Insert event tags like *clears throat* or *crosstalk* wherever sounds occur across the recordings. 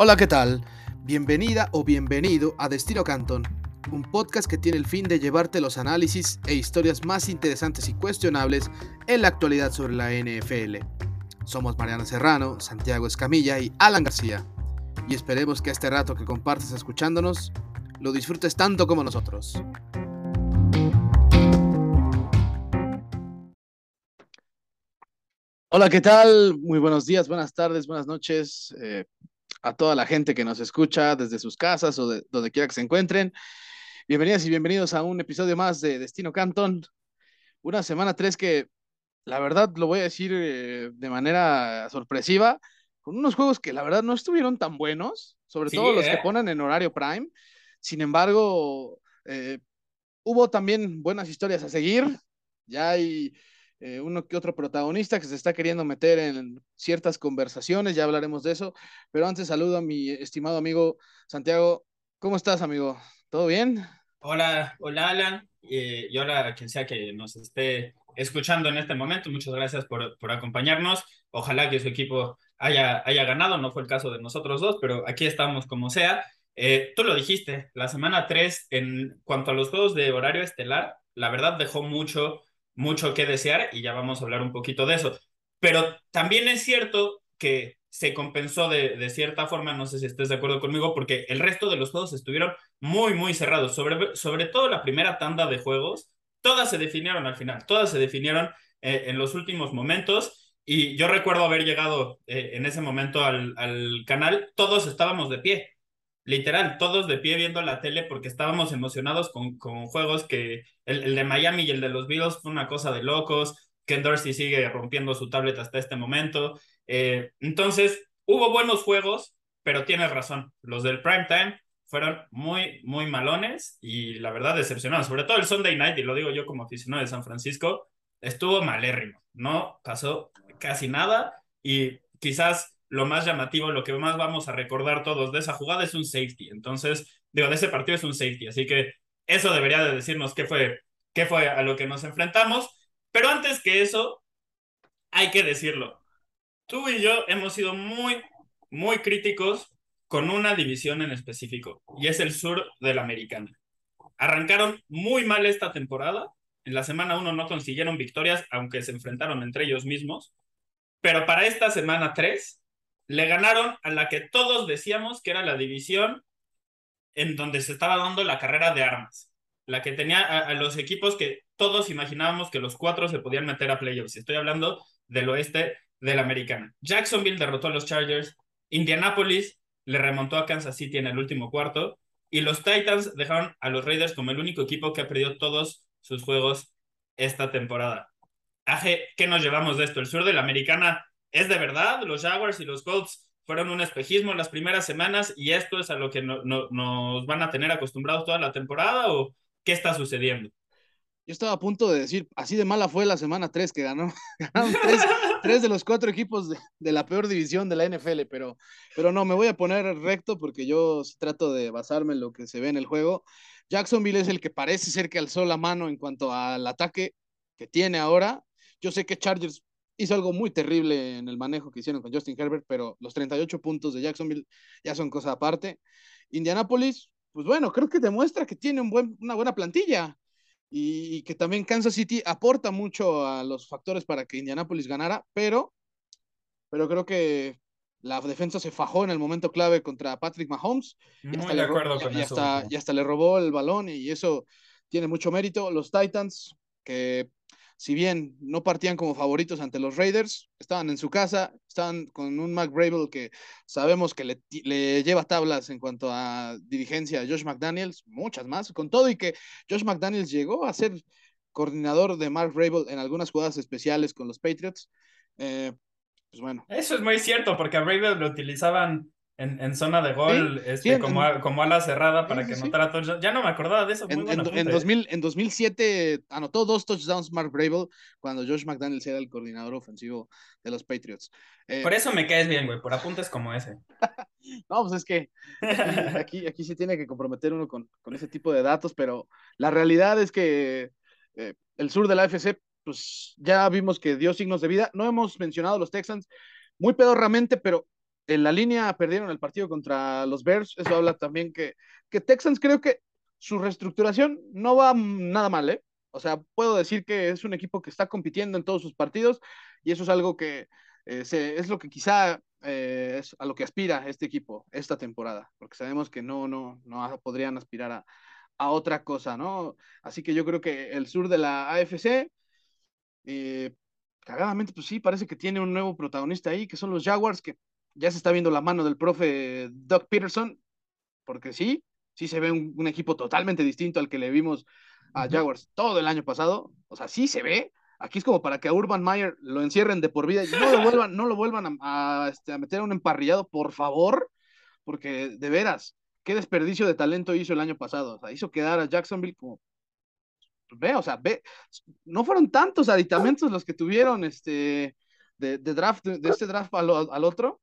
Hola, ¿qué tal? Bienvenida o bienvenido a Destino Canton, un podcast que tiene el fin de llevarte los análisis e historias más interesantes y cuestionables en la actualidad sobre la NFL. Somos Mariana Serrano, Santiago Escamilla y Alan García. Y esperemos que este rato que compartes escuchándonos lo disfrutes tanto como nosotros. Hola, ¿qué tal? Muy buenos días, buenas tardes, buenas noches eh, a toda la gente que nos escucha desde sus casas o de donde quiera que se encuentren. Bienvenidas y bienvenidos a un episodio más de Destino Canton. Una semana 3 que, la verdad, lo voy a decir eh, de manera sorpresiva, con unos juegos que la verdad no estuvieron tan buenos, sobre Sí, todo los que ¿eh? ponen en horario prime. Sin embargo, eh, hubo también buenas historias a seguir. Ya hay eh, uno que otro protagonista que se está queriendo meter en ciertas conversaciones, ya hablaremos de eso. Pero antes saludo a mi estimado amigo Santiago. ¿Cómo estás, amigo? ¿Todo bien? Hola, hola Alan, eh, y hola a quien sea que nos esté escuchando en este momento. Muchas gracias por, por acompañarnos. Ojalá que su equipo haya, haya ganado, no fue el caso de nosotros dos, pero aquí estamos como sea. Eh, tú lo dijiste, la semana 3 en cuanto a los juegos de horario estelar, la verdad dejó mucho, mucho que desear y ya vamos a hablar un poquito de eso. Pero también es cierto que se compensó de, de cierta forma, no sé si estés de acuerdo conmigo, porque el resto de los juegos estuvieron muy, muy cerrados, sobre, sobre todo la primera tanda de juegos, todas se definieron al final, todas se definieron eh, en los últimos momentos. Y yo recuerdo haber llegado eh, en ese momento al, al canal, todos estábamos de pie, literal, todos de pie viendo la tele porque estábamos emocionados con, con juegos que el, el, de Miami y el de los Bills fue una cosa de locos, Ken Dorsey sigue rompiendo su tablet hasta este momento, eh, entonces hubo buenos juegos, pero tienes razón, los del prime time fueron muy, muy malones y la verdad decepcionados. Sobre todo el Sunday Night, y lo digo yo como aficionado de San Francisco, estuvo malérrimo. No pasó casi nada y quizás lo más llamativo, lo que más vamos a recordar todos de esa jugada es un safety. Entonces, digo, de ese partido es un safety. Así que eso debería de decirnos qué fue, qué fue a lo que nos enfrentamos. Pero antes que eso, hay que decirlo. Tú y yo hemos sido muy, muy críticos con una división en específico, y es el sur de la americana. Arrancaron muy mal esta temporada. En la semana 1 no consiguieron victorias, aunque se enfrentaron entre ellos mismos. Pero para esta semana 3, le ganaron a la que todos decíamos que era la división en donde se estaba dando la carrera de armas. La que tenía a, los equipos que todos imaginábamos que los cuatro se podían meter a playoffs. Estoy hablando del oeste de la americana. Jacksonville derrotó a los Chargers. Indianapolis le remontó a Kansas City en el último cuarto y los Titans dejaron a los Raiders como el único equipo que ha perdido todos sus juegos esta temporada. Aje, ¿qué nos llevamos de esto? ¿El sur de la americana es de verdad? ¿Los Jaguars y los Colts fueron un espejismo en las primeras semanas y esto es a lo que no, no, nos van a tener acostumbrados toda la temporada o qué está sucediendo? Yo estaba a punto de decir, así de mala fue la semana 3 que ganó, *laughs* ganaron tres, *laughs* tres, de los cuatro equipos de, de, la peor división de la NFL, pero, pero no, me voy a poner recto porque yo trato de basarme en lo que se ve en el juego. Jacksonville es el que parece ser que alzó la mano en cuanto al ataque que tiene ahora. Yo sé que Chargers hizo algo muy terrible en el manejo que hicieron con Justin Herbert, pero los 38 puntos de Jacksonville ya son cosa aparte. Indianapolis, pues bueno, creo que demuestra que tiene un buen, una buena plantilla y, que también Kansas City aporta mucho a los factores para que Indianapolis ganara, pero, pero creo que la defensa se fajó en el momento clave contra Patrick Mahomes Muy y hasta, de acuerdo le, con y, eso, hasta, y hasta le robó el balón y eso tiene mucho mérito. Los Titans, que si bien no partían como favoritos ante los Raiders, estaban en su casa, estaban con un Mac que sabemos que le, le, lleva tablas en cuanto a dirigencia a Josh McDaniels, muchas más, con todo y que Josh McDaniels llegó a ser coordinador de Mark en algunas jugadas especiales con los Patriots. Eh, pues bueno. Eso es muy cierto, porque a Brable lo utilizaban en, en, zona de gol, sí, este, sí, como, en, a, como ala cerrada para sí, que anotara touchdowns. Ya no me acordaba de eso. Muy en, bueno en, 2000, en 2007 anotó dos touchdowns Mark Brable cuando Josh McDaniels era el coordinador ofensivo de los Patriots. Eh, por eso me caes bien, güey, por apuntes como ese. *laughs* no, pues es que aquí, aquí, aquí, sí tiene que comprometer uno con, con, ese tipo de datos, pero la realidad es que eh, el sur de la AFC, pues ya vimos que dio signos de vida. No hemos mencionado los Texans muy pedorramente, pero en la línea perdieron el partido contra los Bears, eso habla también que, que Texans creo que su reestructuración no va nada mal, ¿eh? O sea, puedo decir que es un equipo que está compitiendo en todos sus partidos y eso es algo que eh, es lo que quizá eh, es a lo que aspira este equipo esta temporada, porque sabemos que no, no, no podrían aspirar a, a otra cosa, ¿no? Así que yo creo que el sur de la AFC, eh, cagadamente, pues sí, parece que tiene un nuevo protagonista ahí, que son los Jaguars, que ya se está viendo la mano del profe Doug Peterson, porque sí, sí se ve un, equipo totalmente distinto al que le vimos a Jaguars todo el año pasado, o sea, sí se ve, aquí es como para que a Urban Meyer lo encierren de por vida y no lo vuelvan, no lo vuelvan a, este, a meter a un emparrillado, por favor, porque de veras, qué desperdicio de talento hizo el año pasado. O sea, hizo quedar a Jacksonville como. Ve, o sea, ve, no fueron tantos aditamentos los que tuvieron este de, draft, de este draft al, al otro.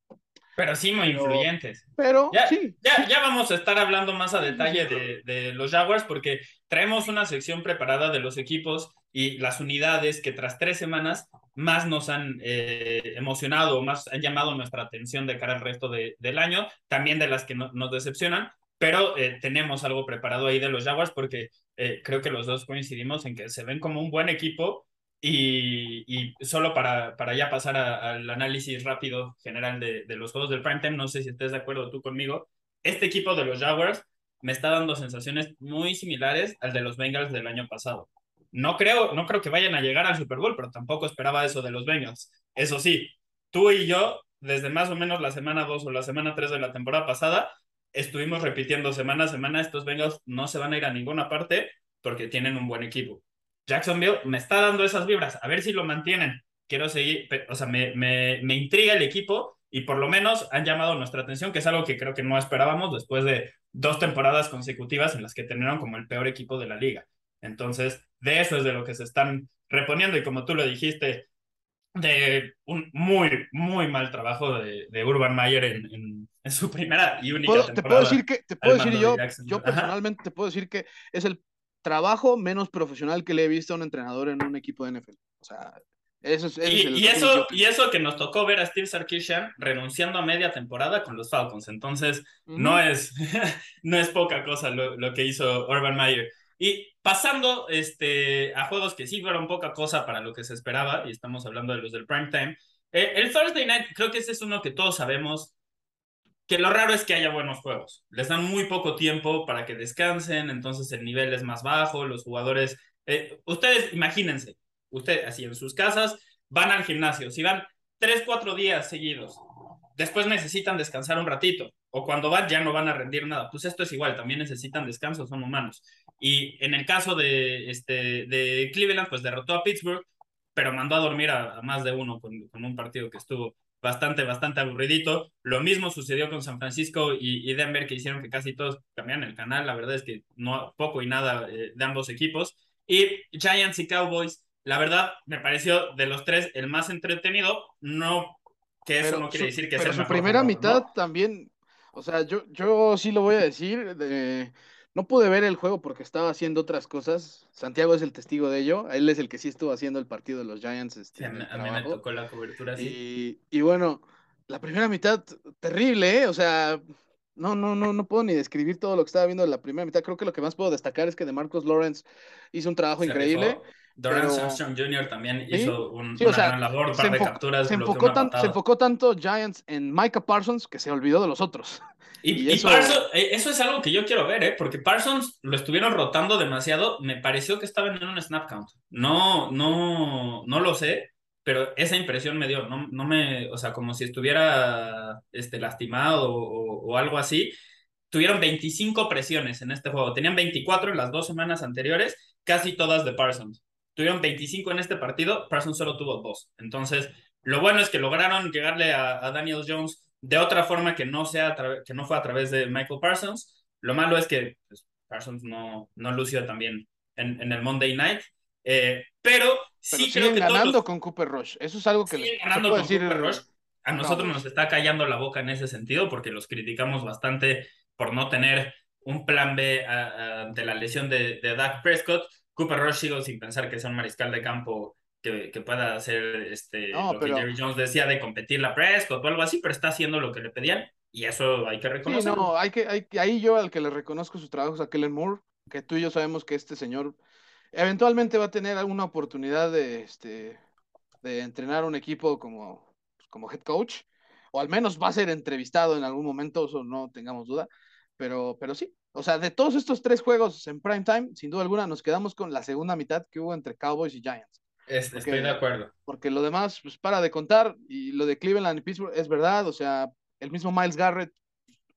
Pero sí muy influyentes. Pero ya, sí. Ya, ya vamos a estar hablando más a detalle de, de, los Jaguars porque traemos una sección preparada de los equipos y las unidades que tras tres semanas más nos han eh, emocionado, más han llamado nuestra atención de cara al resto de, del año, también de las que nos decepcionan, pero eh, tenemos algo preparado ahí de los Jaguars porque eh, creo que los dos coincidimos en que se ven como un buen equipo y, solo para, para ya pasar al análisis rápido general de, de los juegos del primetime, no sé si estés de acuerdo tú conmigo, este equipo de los Jaguars me está dando sensaciones muy similares al de los Bengals del año pasado. No creo, no creo que vayan a llegar al Super Bowl, pero tampoco esperaba eso de los Bengals. Eso sí, tú y yo, desde más o menos la semana 2 o la semana 3 de la temporada pasada, estuvimos repitiendo semana a semana, estos Bengals no se van a ir a ninguna parte porque tienen un buen equipo. Jacksonville me está dando esas vibras, a ver si lo mantienen. Quiero seguir, o sea, me, me, me intriga el equipo y por lo menos han llamado nuestra atención, que es algo que creo que no esperábamos después de dos temporadas consecutivas en las que terminaron como el peor equipo de la liga. Entonces, de eso es de lo que se están reponiendo y como tú lo dijiste, de un muy, muy mal trabajo de, de Urban Mayer en, en, su primera y única temporada. Te puedo decir que, te puedo decir yo, yo personalmente te puedo decir que es el trabajo menos profesional que le he visto a un entrenador en un equipo de NFL. O sea, eso es, y, eso, y eso que nos tocó ver a Steve Sarkisian renunciando a media temporada con los Falcons. Entonces, no, es, *laughs* no es poca cosa lo, lo que hizo Urban Mayer. Y pasando este, a juegos que sí fueron poca cosa para lo que se esperaba, y estamos hablando de los del prime time, eh, el Thursday Night creo que ese es uno que todos sabemos que lo raro es que haya buenos juegos. Les dan muy poco tiempo para que descansen, entonces el nivel es más bajo, los jugadores... Eh, ustedes imagínense, ustedes así en sus casas van al gimnasio, si van tres, cuatro días seguidos, después necesitan descansar un ratito, o cuando van ya no van a rendir nada. Pues esto es igual, también necesitan descanso, son humanos. Y en el caso de, este, de Cleveland, pues derrotó a Pittsburgh, pero mandó a dormir a, más de uno con, un partido que estuvo bastante, bastante aburridito. Lo mismo sucedió con San Francisco y, Denver, que hicieron que casi todos cambiaran el canal. La verdad es que no poco y nada eh, de ambos equipos. Y Giants y Cowboys, la verdad, me pareció de los tres el más entretenido. No, que eso no quiere decir que sea. su primera mitad también, o sea, yo, yo sí lo voy a decir. De no pude ver el juego porque estaba haciendo otras cosas. Santiago es el testigo de ello. Él es el que sí estuvo haciendo el partido de los Giants. Este, a, mí, me tocó la cobertura, sí. Y, bueno, la primera mitad, terrible, ¿eh? O sea, no, no, no, no puedo ni describir todo lo que estaba viendo en la primera mitad. Creo que lo que más puedo destacar es que de Marcos Lawrence hizo un trabajo increíble. Doran Armstrong Jr. también hizo un, una gran labor, un par de capturas. Se enfocó, se enfocó tanto Giants en Micah Parsons que se olvidó de los otros. Y, eso... Parsons, eh, eso... es algo que yo quiero ver, ¿eh? porque Parsons lo estuvieron rotando demasiado. Me pareció que estaba en un snap count. No, no, no lo sé, pero esa impresión me dio. No, no me, o sea, como si estuviera este, lastimado o, o algo así. Tuvieron 25 presiones en este juego. Tenían 24 en las dos semanas anteriores, casi todas de Parsons. Tuvieron 25 en este partido, Parsons solo tuvo dos. Entonces, lo bueno es que lograron llegarle a, a Daniel Jones de otra forma que no, sea que no fue a través de Michael Parsons. Lo malo es que pues, Parsons no, no lució también en, en el Monday Night. Eh, pero sí creo que ganando con Cooper Rush. Eso es algo que les ganando con decir... Cooper Rush. A nosotros nos está callando la boca en ese sentido porque los criticamos bastante por no tener un plan B ante la lesión de, de Dak Prescott. Cooper Rush sigo sin pensar que sea un mariscal de campo que, que pueda hacer este, lo que Jerry Jones decía de competir la Prescott o algo así, pero está haciendo lo que le pedían y eso hay que reconocerlo. Sí, no, hay que, hay, ahí yo al que le reconozco su trabajo es a Kellen Moore, que tú y yo sabemos que este señor eventualmente va a tener alguna oportunidad de, este, de entrenar un equipo como, pues, como head coach, o al menos va a ser entrevistado en algún momento, eso no tengamos duda, pero, pero sí, o sea, de todos estos tres juegos en prime time, sin duda alguna, nos quedamos con la segunda mitad que hubo entre Cowboys y Giants. Estoy de acuerdo. Porque lo demás, pues para de contar, y lo de Cleveland y Pittsburgh es verdad, o sea, el mismo Miles Garrett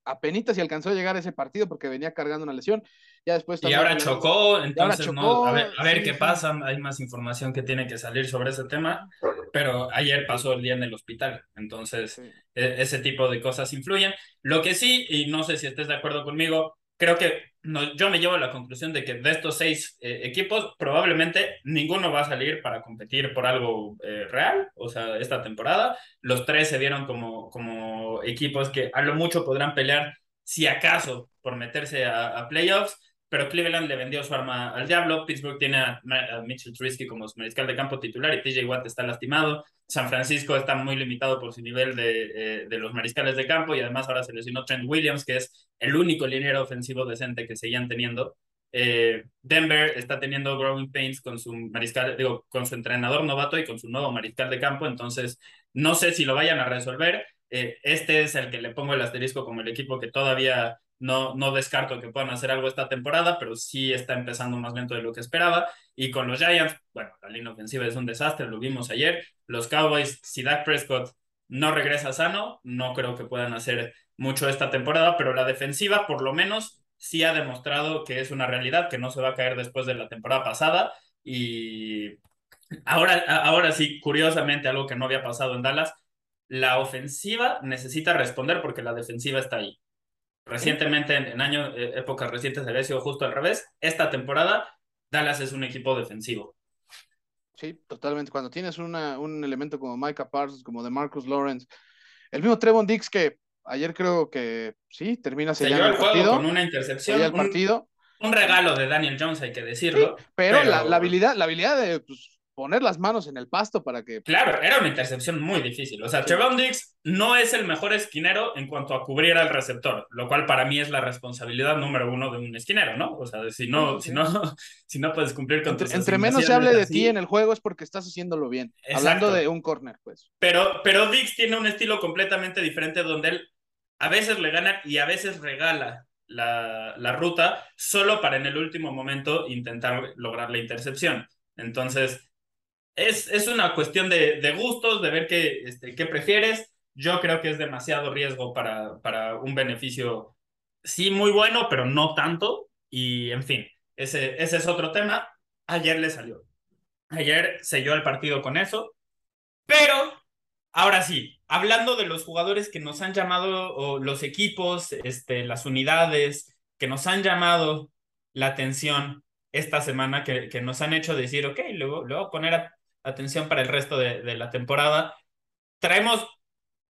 apenas si alcanzó a llegar a ese partido porque venía cargando una lesión. Ya después y ahora chocó, entonces no, a ver, qué pasa, hay más información que tiene que salir sobre ese tema, pero ayer pasó el día en el hospital, entonces e, ese tipo de cosas influyen. Lo que sí, y no sé si estés de acuerdo conmigo, creo que no, yo me llevo a la conclusión de que de estos seis eh, equipos, probablemente ninguno va a salir para competir por algo eh, real, o sea, esta temporada. Los tres se vieron como, como equipos que a lo mucho podrán pelear, si acaso, por meterse a, a playoffs pero Cleveland le vendió su arma al diablo. Pittsburgh tiene a, Mitchell Trubisky como mariscal de campo titular y TJ Watt está lastimado. San Francisco está muy limitado por su nivel de, eh, de los mariscales de campo y además ahora se lesionó Trent Williams, que es el único liniero ofensivo decente que seguían teniendo. Eh, Denver está teniendo growing pains con su mariscal, digo, con su entrenador novato y con su nuevo mariscal de campo, entonces no sé si lo vayan a resolver. Eh, este es el que le pongo el asterisco como el equipo que todavía no, no descarto que puedan hacer algo esta temporada, pero sí está empezando más lento de lo que esperaba. Y con los Giants, bueno, la línea ofensiva es un desastre, lo vimos ayer. Los Cowboys, si Dak Prescott no regresa sano, no creo que puedan hacer mucho esta temporada, pero la defensiva por lo menos sí ha demostrado que es una realidad, que no se va a caer después de la temporada pasada. Y ahora, ahora sí, curiosamente, algo que no había pasado en Dallas, la ofensiva necesita responder porque la defensiva está ahí. Recientemente, en, años, eh, épocas recientes, había sido justo al revés. Esta temporada, Dallas es un equipo defensivo. Sí, totalmente. Cuando tienes una, un elemento como Micah Parsons, como de Marcus Lawrence, el mismo Trevon Dix que ayer creo que sí, termina sellando el, partido, con una intercepción. El partido. Un, regalo de Daniel Jones, hay que decirlo. pero, La, la, habilidad, la habilidad de pues, poner las manos en el pasto para que... Claro, era una intercepción muy difícil. O sea, sí. Dix no es el mejor esquinero en cuanto a cubrir al receptor, lo cual para mí es la responsabilidad número uno de un esquinero, ¿no? O sea, si no, si no, *laughs* si no puedes cumplir con entre, tus Entre menos se hable de ti en el juego es porque estás haciéndolo bien. Hablando de un corner, pues. Pero, pero Dix tiene un estilo completamente diferente donde él a veces le gana y a veces regala la, la ruta solo para en el último momento intentar lograr la intercepción. Entonces, es, una cuestión de, gustos, de ver qué, este, qué prefieres. Yo creo que es demasiado riesgo para, para un beneficio, sí, muy bueno, pero no tanto. Y en fin, ese, ese es otro tema. Ayer le salió. Ayer selló el partido con eso. Pero, ahora sí, hablando de los jugadores que nos han llamado, o los equipos, este, las unidades, que nos han llamado la atención esta semana, que, que nos han hecho decir, ok, luego, luego a poner a, atención para el resto de, de la temporada. Traemos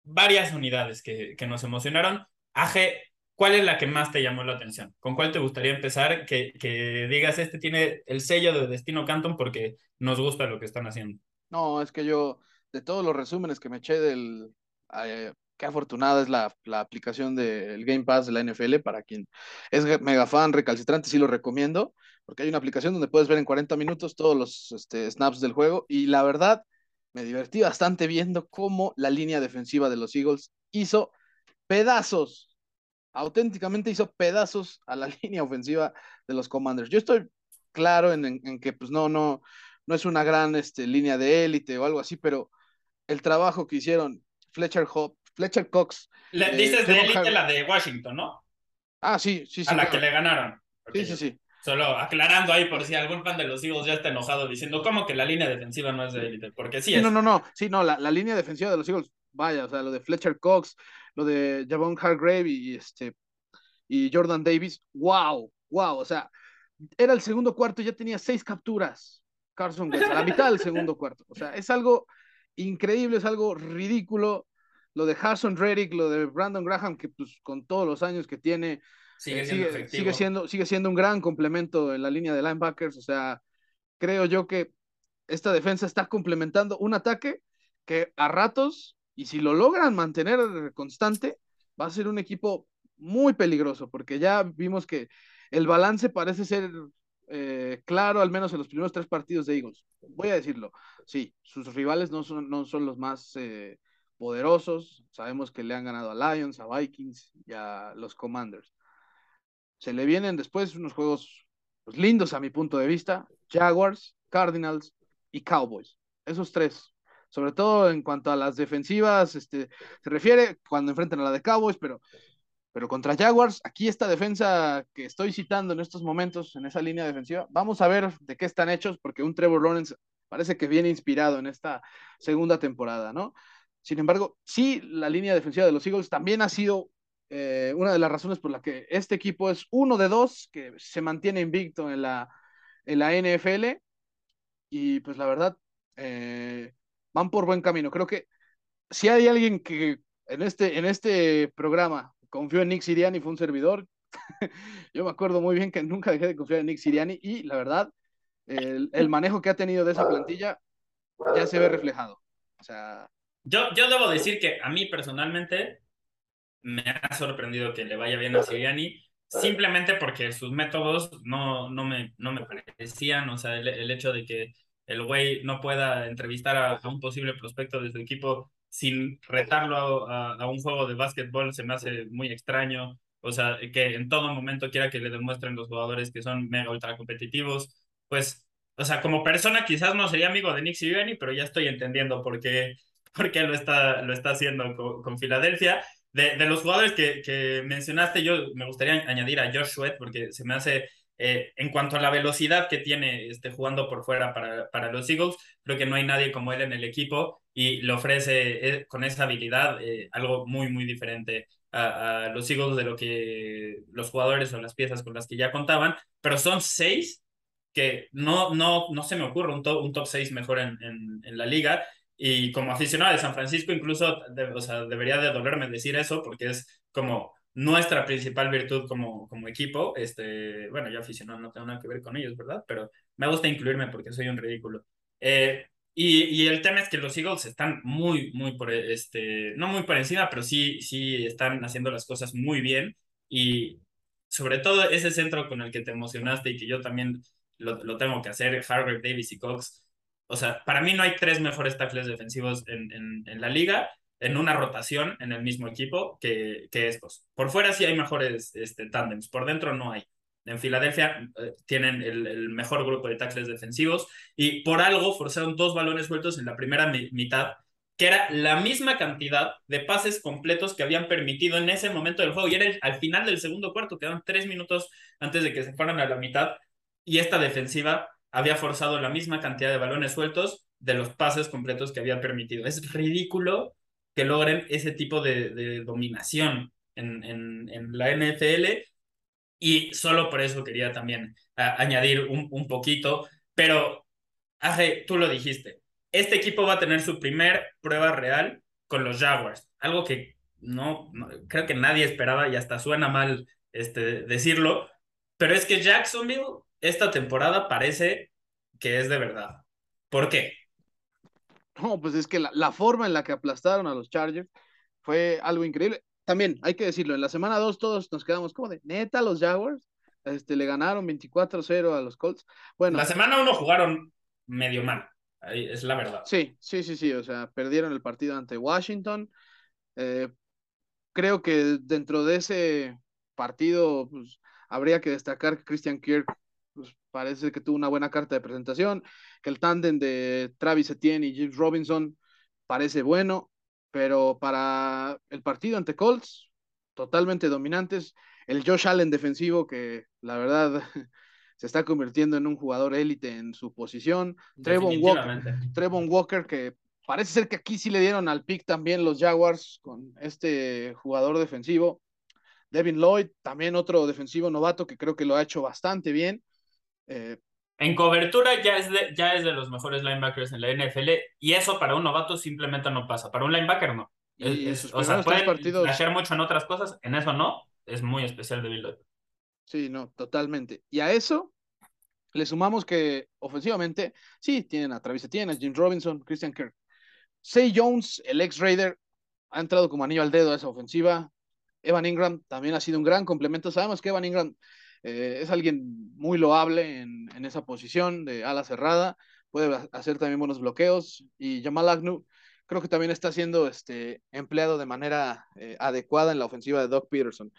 varias unidades que, nos emocionaron. Aje, ¿cuál es la que más te llamó la atención? ¿Con cuál te gustaría empezar? Que, que digas, este tiene el sello de Destino Canton porque nos gusta lo que están haciendo. No, es que yo, de todos los resúmenes que me eché del... Eh, qué afortunada es la, aplicación del Game Pass de la NFL para quien es mega fan recalcitrante, sí lo recomiendo porque hay una aplicación donde puedes ver en 40 minutos todos los este, snaps del juego y la verdad me divertí bastante viendo cómo la línea defensiva de los Eagles hizo pedazos, auténticamente hizo pedazos a la *laughs* línea ofensiva de los Commanders. Yo estoy claro en, en, que pues no, no, no es una gran este, línea de élite o algo así, pero el trabajo que hicieron Fletcher Hop, Fletcher Cox. Le, eh, dices de élite la de Washington, ¿no? Ah, sí, sí, sí. A la que le ganaron. Sí, sí, sí. Solo aclarando ahí por si algún fan de los Eagles ya está enojado diciendo, ¿cómo que la línea defensiva no es de élite? Porque sí, es. No, no, no, sí, no, la, la, línea defensiva de los Eagles, vaya, o sea, lo de Fletcher Cox, lo de Javon Hargrave y, este, y Jordan Davis, wow, wow, o sea, era el segundo cuarto y ya tenía seis capturas Carson Wentz, a la mitad del segundo cuarto, o sea, es algo increíble, es algo ridículo, lo de Harrison Reddick, lo de Brandon Graham, que pues con todos los años que tiene, Sigue siendo, sigue, siendo, sigue siendo un gran complemento en la línea de linebackers. O sea, creo yo que esta defensa está complementando un ataque que a ratos, y si lo logran mantener constante, va a ser un equipo muy peligroso, porque ya vimos que el balance parece ser eh, claro, al menos en los primeros tres partidos de Eagles. Voy a decirlo, sí, sus rivales no son, no son los más eh, poderosos. Sabemos que le han ganado a Lions, a Vikings y a los Commanders. Se le vienen después unos juegos pues, lindos a mi punto de vista. Jaguars, Cardinals y Cowboys. Esos tres. Sobre todo en cuanto a las defensivas, este, se refiere cuando enfrentan a la de Cowboys, pero pero contra Jaguars, aquí esta defensa que estoy citando en estos momentos, en esa línea defensiva, vamos a ver de qué están hechos, porque un Trevor Lawrence parece que viene inspirado en esta segunda temporada, ¿no? Sin embargo, sí, la línea defensiva de los Eagles también ha sido eh, una de las razones por la que este equipo es uno de dos que se mantiene invicto en la, en la NFL. Y pues la verdad, eh, van por buen camino. Creo que si hay alguien que en este, en este programa confió en Nick Siriani, fue un servidor. *laughs* Yo me acuerdo muy bien que nunca dejé de confiar en Nick Siriani y la verdad, el, el, manejo que ha tenido de esa plantilla ya se ve reflejado. O sea... Yo, yo debo decir que a mí personalmente me ha sorprendido que le vaya bien a Siriani, simplemente porque sus métodos no, no, me, no me parecían, o sea, el, el hecho de que el güey no pueda entrevistar a, a, un posible prospecto de su equipo sin retarlo a, un juego de básquetbol se me hace muy extraño. O sea, que en todo momento quiera que le demuestren los jugadores que son mega ultra competitivos. Pues, o sea, como persona quizás no sería amigo de Nick Sirianni, pero ya estoy entendiendo por qué, por qué lo, está, lo está haciendo con, Filadelfia. De, de, los jugadores que, que mencionaste, yo me gustaría añadir a Josh Sweat porque se me hace eh, en cuanto a la velocidad que tiene este, jugando por fuera para, para los Eagles, creo que no hay nadie como él en el equipo y le ofrece eh, con esa habilidad eh, algo muy, muy diferente a, los Eagles de lo que los jugadores o las piezas con las que ya contaban, pero son seis que no, no, no se me ocurre un top, un top seis mejor en, en, en la liga y como aficionado de San Francisco incluso o sea, debería de dolerme decir eso porque es como nuestra principal virtud como, como equipo. Este, bueno, yo aficionado no tengo nada que ver con ellos, ¿verdad? Pero me gusta incluirme porque soy un ridículo. Eh, y, y, el tema es que los Eagles están muy, muy por, este, no muy por encima, pero sí, sí están haciendo las cosas muy bien. Y sobre todo ese centro con el que te emocionaste y que yo también lo, lo tengo que hacer, Harvard, Davis y Cox. O sea, para mí no hay tres mejores tackles defensivos en, en, en la liga en una rotación en el mismo equipo que, que estos. Por fuera sí hay mejores este, tándems, por dentro no hay. En Filadelfia eh, tienen el, el, mejor grupo de tackles defensivos y por algo forzaron dos balones sueltos en la primera mi mitad, que era la misma cantidad de pases completos que habían permitido en ese momento del juego. Y era el, al final del segundo cuarto, quedaban tres minutos antes de que se fueran a la mitad. Y esta defensiva había forzado la misma cantidad de balones sueltos de los pases completos que había permitido. Es ridículo que logren ese tipo de, dominación en, en, en, la NFL. Y solo por eso quería también añadir un, un, poquito, pero Aje, tú lo dijiste, este equipo va a tener su primer prueba real con los Jaguars, algo que no creo que nadie esperaba y hasta suena mal este, decirlo, pero es que Jacksonville esta temporada parece que es de verdad. ¿Por qué? No, pues es que la, la, forma en la que aplastaron a los Chargers fue algo increíble. También hay que decirlo, en la semana 2 todos nos quedamos como de neta los Jaguars. Este, le ganaron 24-0 a los Colts. Bueno, la semana 1 jugaron medio mal, es la verdad. Sí, sí, sí, sí, o sea, perdieron el partido ante Washington. Eh, creo que dentro de ese partido pues, habría que destacar que Christian Kirk pues, parece que tuvo una buena carta de presentación, que el tándem de Travis Etienne y James Robinson parece bueno, pero para el partido ante Colts, totalmente dominantes. El Josh Allen defensivo, que la verdad *laughs* se está convirtiendo en un jugador élite en su posición. Trevon Walker, Trevon Walker, que parece ser que aquí sí le dieron al pick también los Jaguars con este jugador defensivo. Devin Lloyd, también otro defensivo novato que creo que lo ha hecho bastante bien. Eh, en cobertura ya es, de, ya es de los mejores linebackers en la NFL y eso para un novato simplemente no pasa. Para un linebacker no. Y es, o sea, pueden partidos... hacer mucho en otras cosas, en eso no. Es muy especial de Bill Sí, no, totalmente. Y a eso Le sumamos que ofensivamente, sí, tienen a Travis Etienne, a Jim Robinson, Christian Kirk. Say Jones, el ex Raider, ha entrado como anillo al dedo a esa ofensiva. Evan Ingram también ha sido un gran complemento. Sabemos que Evan Ingram eh, es alguien muy loable en, en, esa posición de ala cerrada. Puede hacer también buenos bloqueos. Y Jamal Agnew creo que también está siendo este, empleado de manera eh, adecuada en la ofensiva de Doug Peterson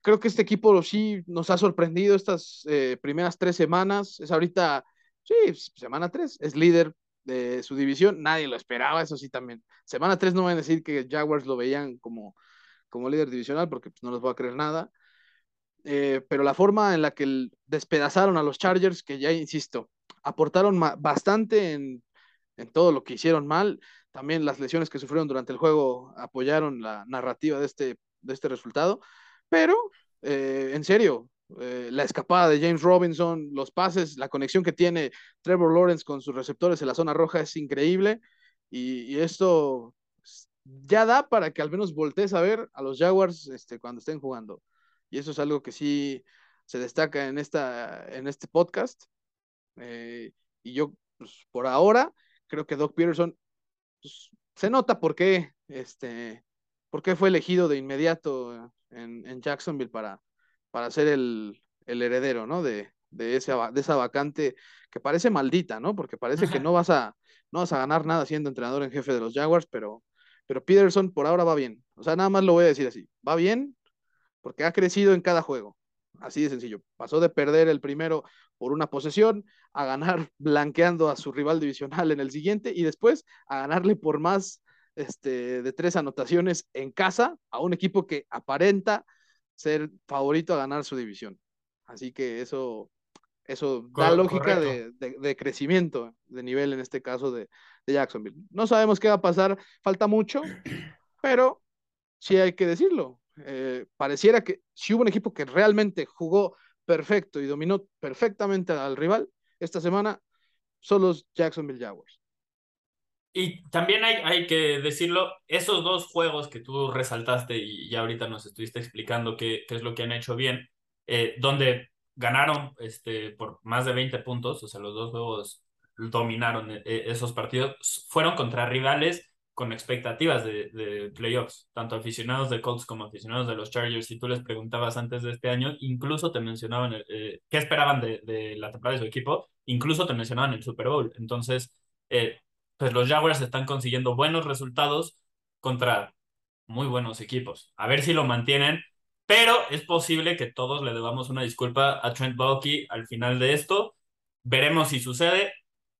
creo que este equipo sí nos ha sorprendido estas eh, primeras tres semanas. Es ahorita, sí, semana tres, es líder de su división. Nadie lo esperaba, eso sí también. Semana tres no van a decir que Jaguars lo veían como, como líder divisional porque pues, no les voy a creer nada. Eh, pero la forma en la que despedazaron a los Chargers, que ya insisto, aportaron bastante en, todo lo que hicieron mal. También las lesiones que sufrieron durante el juego apoyaron la narrativa de este, de este resultado. Pero, eh, en serio, eh, la escapada de James Robinson, los pases, la conexión que tiene Trevor Lawrence con sus receptores en la zona roja es increíble. Y, esto ya da para que al menos voltees a ver a los Jaguars este, cuando estén jugando. Y eso es algo que sí se destaca en, esta, en este podcast. Eh, y yo, pues, por ahora, creo que Doc Peterson pues, se nota por qué, este, por qué fue elegido de inmediato en, Jacksonville para, para ser el, heredero, ¿no? De, de, ese, de esa vacante que parece maldita, ¿no? Porque parece que no vas, a, no vas a ganar nada siendo entrenador en jefe de los Jaguars, pero, pero Peterson por ahora va bien. O sea, nada más lo voy a decir así. Va bien porque ha crecido en cada juego. Así de sencillo. Pasó de perder el primero por una posesión a ganar *laughs* blanqueando a su rival divisional en el siguiente y después a ganarle por más este, de tres anotaciones en casa a un equipo que aparenta ser favorito a ganar su división. Así que eso, eso da lógica de, crecimiento de nivel en este caso de, Jacksonville. No sabemos qué va a pasar, falta mucho, pero sí hay que decirlo. Eh, pareciera que si hubo un equipo que realmente jugó perfecto y dominó perfectamente al rival esta semana, son los Jacksonville Jaguars. Y también hay, hay que decirlo, esos dos juegos que tú resaltaste y ya ahorita nos estuviste explicando qué, qué es lo que han hecho bien, eh, donde ganaron este, por más de 20 puntos, o sea, los dos juegos dominaron eh, esos partidos, fueron contra rivales con expectativas de, de, playoffs, tanto aficionados de Colts como aficionados de los Chargers. Si tú les preguntabas antes de este año, incluso te mencionaban eh, qué esperaban de, de, la temporada de su equipo, incluso te mencionaban el Super Bowl. Entonces, eh, pues los Jaguars están consiguiendo buenos resultados contra muy buenos equipos. A ver si lo mantienen, pero es posible que todos le debamos una disculpa a Trent Baalke al final de esto. Veremos si sucede.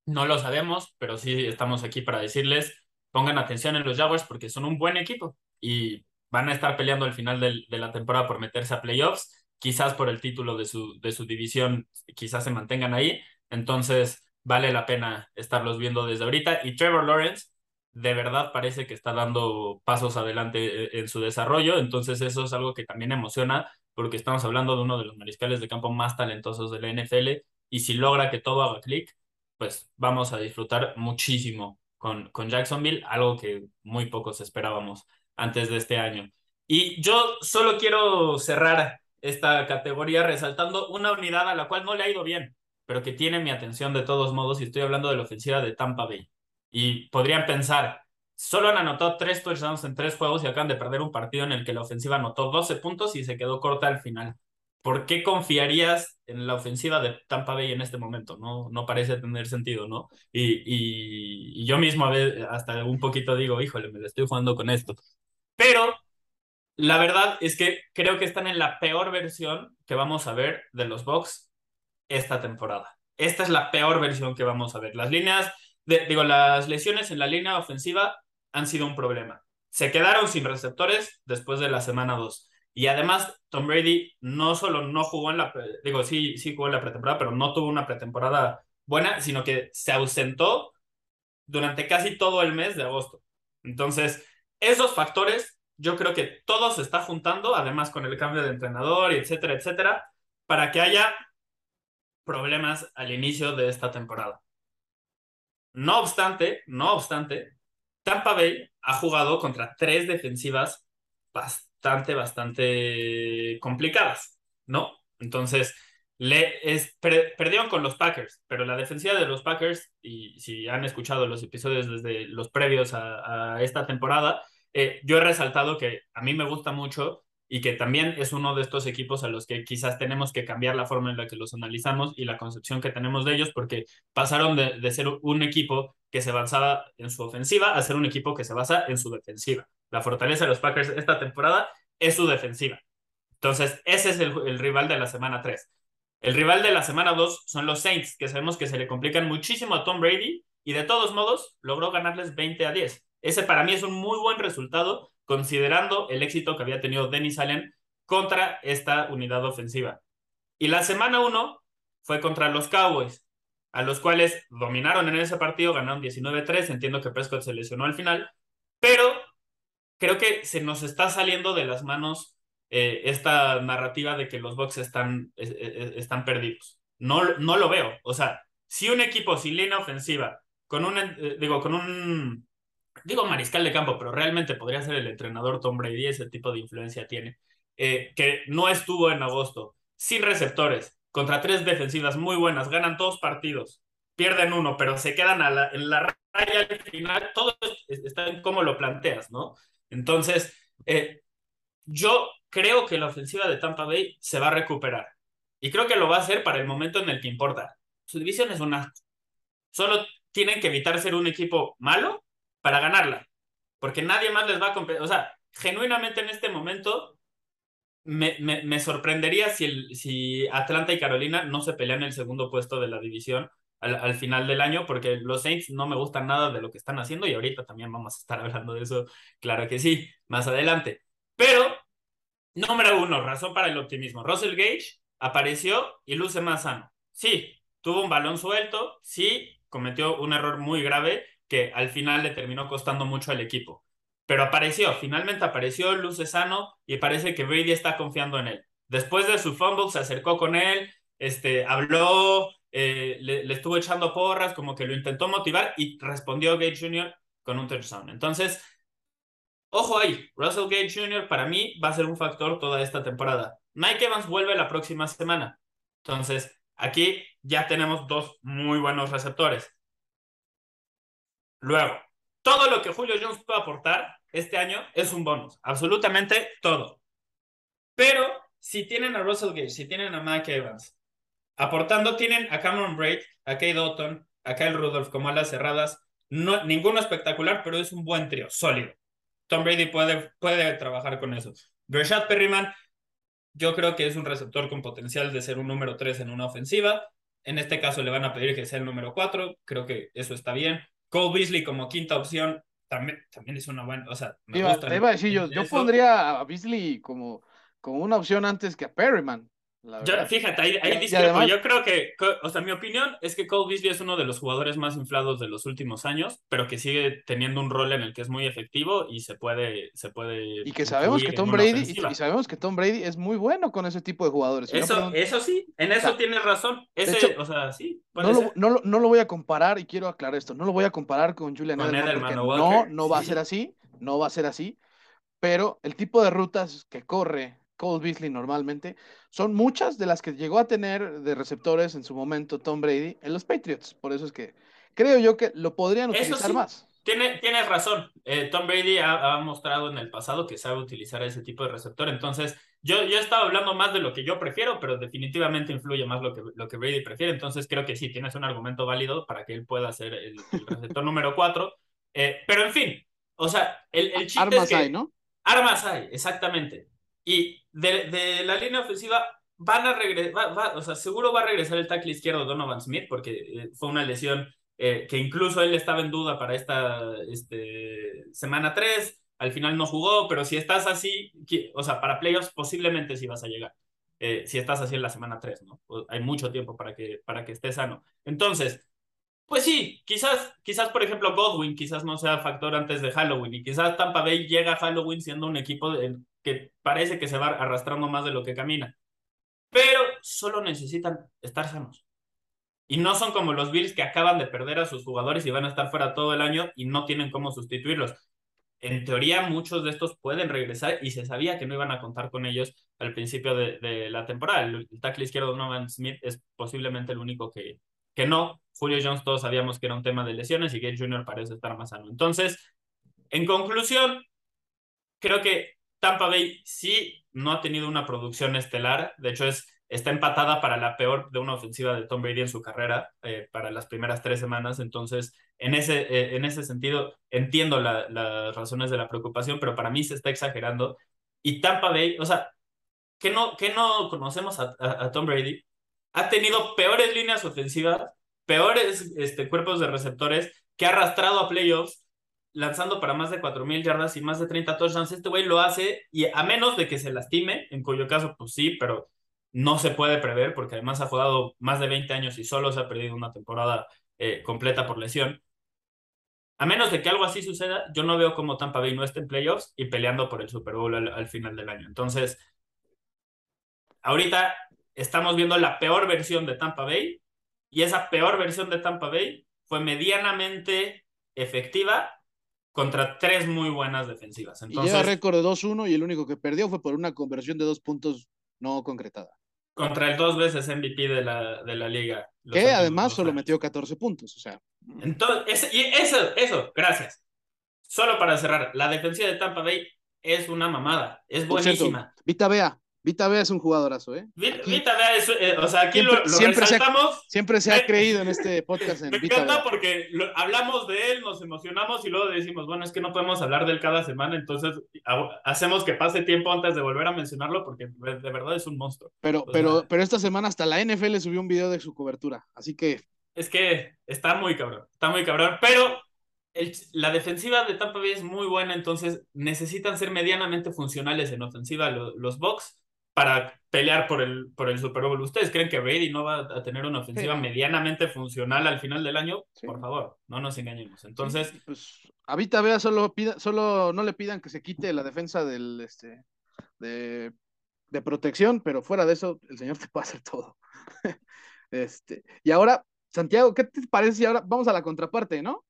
No lo sabemos, pero sí estamos aquí para decirles, pongan atención en los Jaguars porque son un buen equipo y van a estar peleando al final de la temporada por meterse a playoffs, quizás por el título de su, de su división, quizás se mantengan ahí. Entonces, vale la pena estarlos viendo desde ahorita. Y Trevor Lawrence, de verdad parece que está dando pasos adelante eh, en su desarrollo, entonces eso es algo que también emociona porque estamos hablando de uno de los mariscales de campo más talentosos de la NFL y si logra que todo haga clic, pues vamos a disfrutar muchísimo con, con Jacksonville, algo que muy pocos esperábamos antes de este año. Y yo solo quiero cerrar esta categoría resaltando una unidad a la cual no le ha ido bien pero que tiene mi atención de todos modos y estoy hablando de la ofensiva de Tampa Bay. Y podrían pensar, solo han anotado tres touchdowns en tres juegos y acaban de perder un partido en el que la ofensiva anotó 12 puntos y se quedó corta al final. ¿Por qué confiarías en la ofensiva de Tampa Bay en este momento? No, no parece tener sentido, ¿no? Y, yo mismo a veces hasta un poquito digo, híjole, me estoy jugando con esto. Pero la verdad es que creo que están en la peor versión que vamos a ver de los Bucks esta temporada. Esta es la peor versión que vamos a ver. Las líneas, digo, las lesiones en la línea ofensiva han sido un problema. Se quedaron sin receptores después de la semana 2. Y además, Tom Brady no solo no jugó en la, digo, sí, sí jugó en la pretemporada, pero no tuvo una pretemporada buena, sino que se ausentó durante casi todo el mes de agosto. Entonces, esos factores, yo creo que todo se está juntando, además con el cambio de entrenador, etcétera, etcétera, para que haya problemas al inicio de esta temporada. No obstante, no obstante, Tampa Bay ha jugado contra tres defensivas bastante, bastante complicadas, ¿no? Entonces, le es, perdieron con los Packers, pero la defensiva de los Packers, y si han escuchado los episodios desde los previos a, esta temporada, eh, yo he resaltado que a mí me gusta mucho y que también es uno de estos equipos a los que quizás tenemos que cambiar la forma en la que los analizamos y la concepción que tenemos de ellos, porque pasaron de, de ser un equipo que se basaba en su ofensiva a ser un equipo que se basa en su defensiva. La fortaleza de los Packers esta temporada es su defensiva. Entonces, ese es el, rival de la semana 3. El rival de la semana 2 son los Saints, que sabemos que se le complican muchísimo a Tom Brady y de todos modos logró ganarles 20 a 10. Ese para mí es un muy buen resultado considerando el éxito que había tenido Dennis Allen contra esta unidad ofensiva. Y la semana 1 fue contra los Cowboys, a los cuales dominaron en ese partido, ganaron 19-3, entiendo que Prescott se lesionó al final, pero creo que se nos está saliendo de las manos eh, esta narrativa de que los Bucks están, están perdidos. No, no lo veo. O sea, si un equipo sin línea ofensiva, con un, eh, digo, con un, digo mariscal de campo, pero realmente podría ser el entrenador Tom Brady, ese tipo de influencia tiene, eh, que no estuvo en agosto, sin receptores, contra tres defensivas muy buenas, ganan dos partidos, pierden uno, pero se quedan en la raya al final, todo está en cómo lo planteas, ¿no? Entonces, yo creo que la ofensiva de Tampa Bay se va a recuperar. Y creo que lo va a hacer para el momento en el que importa. Su división es una... Solo tienen que evitar ser un equipo malo para ganarla. Porque nadie más les va a competir. O sea, genuinamente en este momento me, me, sorprendería si, el, si Atlanta y Carolina no se pelean el segundo puesto de la división al, al, final del año, porque los Saints no me gustan nada de lo que están haciendo y ahorita también vamos a estar *laughs* hablando de eso, claro que sí, más adelante. Pero Número uno, razón para el optimismo. Russell Gage apareció y luce más sano. Sí, tuvo un balón suelto, sí, cometió un error muy grave que al final le terminó costando mucho al equipo. Pero apareció, finalmente apareció, luce sano y parece que Brady está confiando en él. Después de su fumble se acercó con él, este, habló, eh, le, estuvo echando porras, como que lo intentó motivar y respondió Gage Jr. con un touchdown. Entonces, Ojo ahí, Russell Gage Jr. para mí va a ser un factor toda esta temporada. Mike Evans vuelve la próxima semana. Entonces, aquí ya tenemos dos muy buenos receptores. Luego, todo lo que Julio Jones puede aportar este año es un bonus. Absolutamente todo. Pero si tienen a Russell Gage, si tienen a Mike Evans, aportando, tienen a Cameron Braid, a Kate Doughton, a Kyle Rudolph como alas cerradas. No, ninguno espectacular, pero es un buen trío, sólido. Tom Brady puede, puede trabajar con eso. Rashad Perryman, yo creo que es un receptor con potencial de ser un número 3 en una ofensiva. En este caso le van a pedir que sea el número 4. Creo que eso está bien. Cole Beasley como quinta opción también, también es una buena. O sea, me iba, gusta. Iba a decir yo, yo pondría a Beasley como, como una opción antes que a Perryman. Yo, fíjate, ahí, ahí Yo creo que, o sea, mi opinión es que Cole Beasley es uno de los jugadores más inflados de los últimos años, pero que sigue teniendo un rol en el que es muy efectivo y se puede. Se puede y que sabemos que Tom Brady, y, sabemos que Tom Brady es muy bueno con ese tipo de jugadores. Eso, eso sí, en eso tienes razón. Ese, o sea, sí. No lo, no, no lo, voy a comparar, y quiero aclarar esto, no lo voy a comparar con Julian Edelman, no, no va a ser así, no va a ser así, pero el tipo de rutas que corre Cole Beasley normalmente, son muchas de las que llegó a tener de receptores en su momento Tom Brady en los Patriots. Por eso es que creo yo que lo podrían utilizar más. Tiene, tienes razón. Eh, Tom Brady ha, mostrado en el pasado que sabe utilizar ese tipo de receptor. Entonces, yo, yo estaba hablando más de lo que yo prefiero, pero definitivamente influye más lo que, lo que Brady prefiere. Entonces, creo que sí, tienes un argumento válido para que él pueda ser el, receptor número cuatro. Eh, pero, en fin, o sea, el, el chiste Armas es que, hay, ¿no? Armas hay, exactamente. Y de, la línea ofensiva van a regresar, o sea, seguro va a regresar el tackle izquierdo Donovan Smith porque eh, fue una lesión eh, que incluso él estaba en duda para esta este, semana 3, al final no jugó, pero si estás así, o sea, para playoffs posiblemente sí vas a llegar. Eh, si estás así en la semana 3, ¿no? Hay mucho tiempo para que, para que esté sano. Entonces, pues sí, quizás, quizás, por ejemplo, Godwin quizás no sea factor antes de Halloween y quizás Tampa Bay llega a Halloween siendo un equipo que parece que se va arrastrando más de lo que camina. Pero solo necesitan estar sanos. Y no son como los Bills que acaban de perder a sus jugadores y van a estar fuera todo el año y no tienen cómo sustituirlos. en teoría muchos de estos pueden regresar y se sabía que no iban a contar con ellos al principio de, de la temporada. El, el, tackle izquierdo Nolan Smith es posiblemente el único que, que no. Julio Jones todos sabíamos que era un tema de lesiones y Gage Jr. parece estar más sano. Entonces, en conclusión, creo que Tampa Bay sí no ha tenido una producción estelar. De hecho, es, está empatada para la peor de una ofensiva de Tom Brady en su carrera eh, para las primeras tres semanas. Entonces, en ese, eh, en ese sentido, entiendo la, las razones de la preocupación, pero para mí se está exagerando. Y Tampa Bay, o sea, que no, que no conocemos a, a, Tom Brady, ha tenido peores líneas ofensivas, peores este, cuerpos de receptores, que ha arrastrado a playoffs lanzando para más de 4.000 yardas y más de 30 touchdowns. Este güey lo hace y a menos de que se lastime, en cuyo caso, pues sí, pero no se puede prever porque además ha jugado más de 20 años y solo se ha perdido una temporada eh, completa por lesión. A menos de que algo así suceda, yo no veo cómo Tampa Bay no esté en playoffs y peleando por el Super Bowl al, al final del año. Entonces, ahorita estamos viendo la peor versión de Tampa Bay y esa peor versión de Tampa Bay fue medianamente efectiva contra tres muy buenas defensivas. Entonces, y lleva récord de 2-1 y el único que perdió fue por una conversión de dos puntos no concretada. Contra el dos veces MVP de la, de la liga. Que además solo metió 14 puntos, o sea. Entonces, y eso, eso, gracias. Solo para cerrar, la defensiva de Tampa Bay es una mamada, es buenísima. Cierto, Vita Bea, Vita Bea es un jugadorazo, ¿eh? Vita, Vita Bea es, eh, o sea, aquí siempre, lo, lo siempre resaltamos. Se ha, siempre se ha creído en este podcast en *laughs* Me Vita encanta Bea. porque lo, hablamos de él, nos emocionamos y luego decimos, bueno, es que no podemos hablar de él cada semana, entonces hacemos que pase tiempo antes de volver a mencionarlo porque de verdad es un monstruo. Pero, pero, pero esta semana hasta la NFL subió un video de su cobertura, así que es que está muy cabrón, está muy cabrón, pero el- la defensiva de Tampa Bay es muy buena, entonces necesitan ser medianamente funcionales en ofensiva lo- los Bucks para pelear por el, por el Super Bowl. ¿Ustedes creen que Brady no va a tener una ofensiva Sí. medianamente funcional al final del año? Sí. Por favor, no nos engañemos. Entonces, Sí, pues a Vita Bea solo, pida, solo no le pidan que se quite la defensa del este de, de protección, pero fuera de eso, el señor *laughs* te puede hacer todo. *laughs* este, y ahora, Santiago, ¿qué te parece si ahora vamos a la contraparte, ¿no?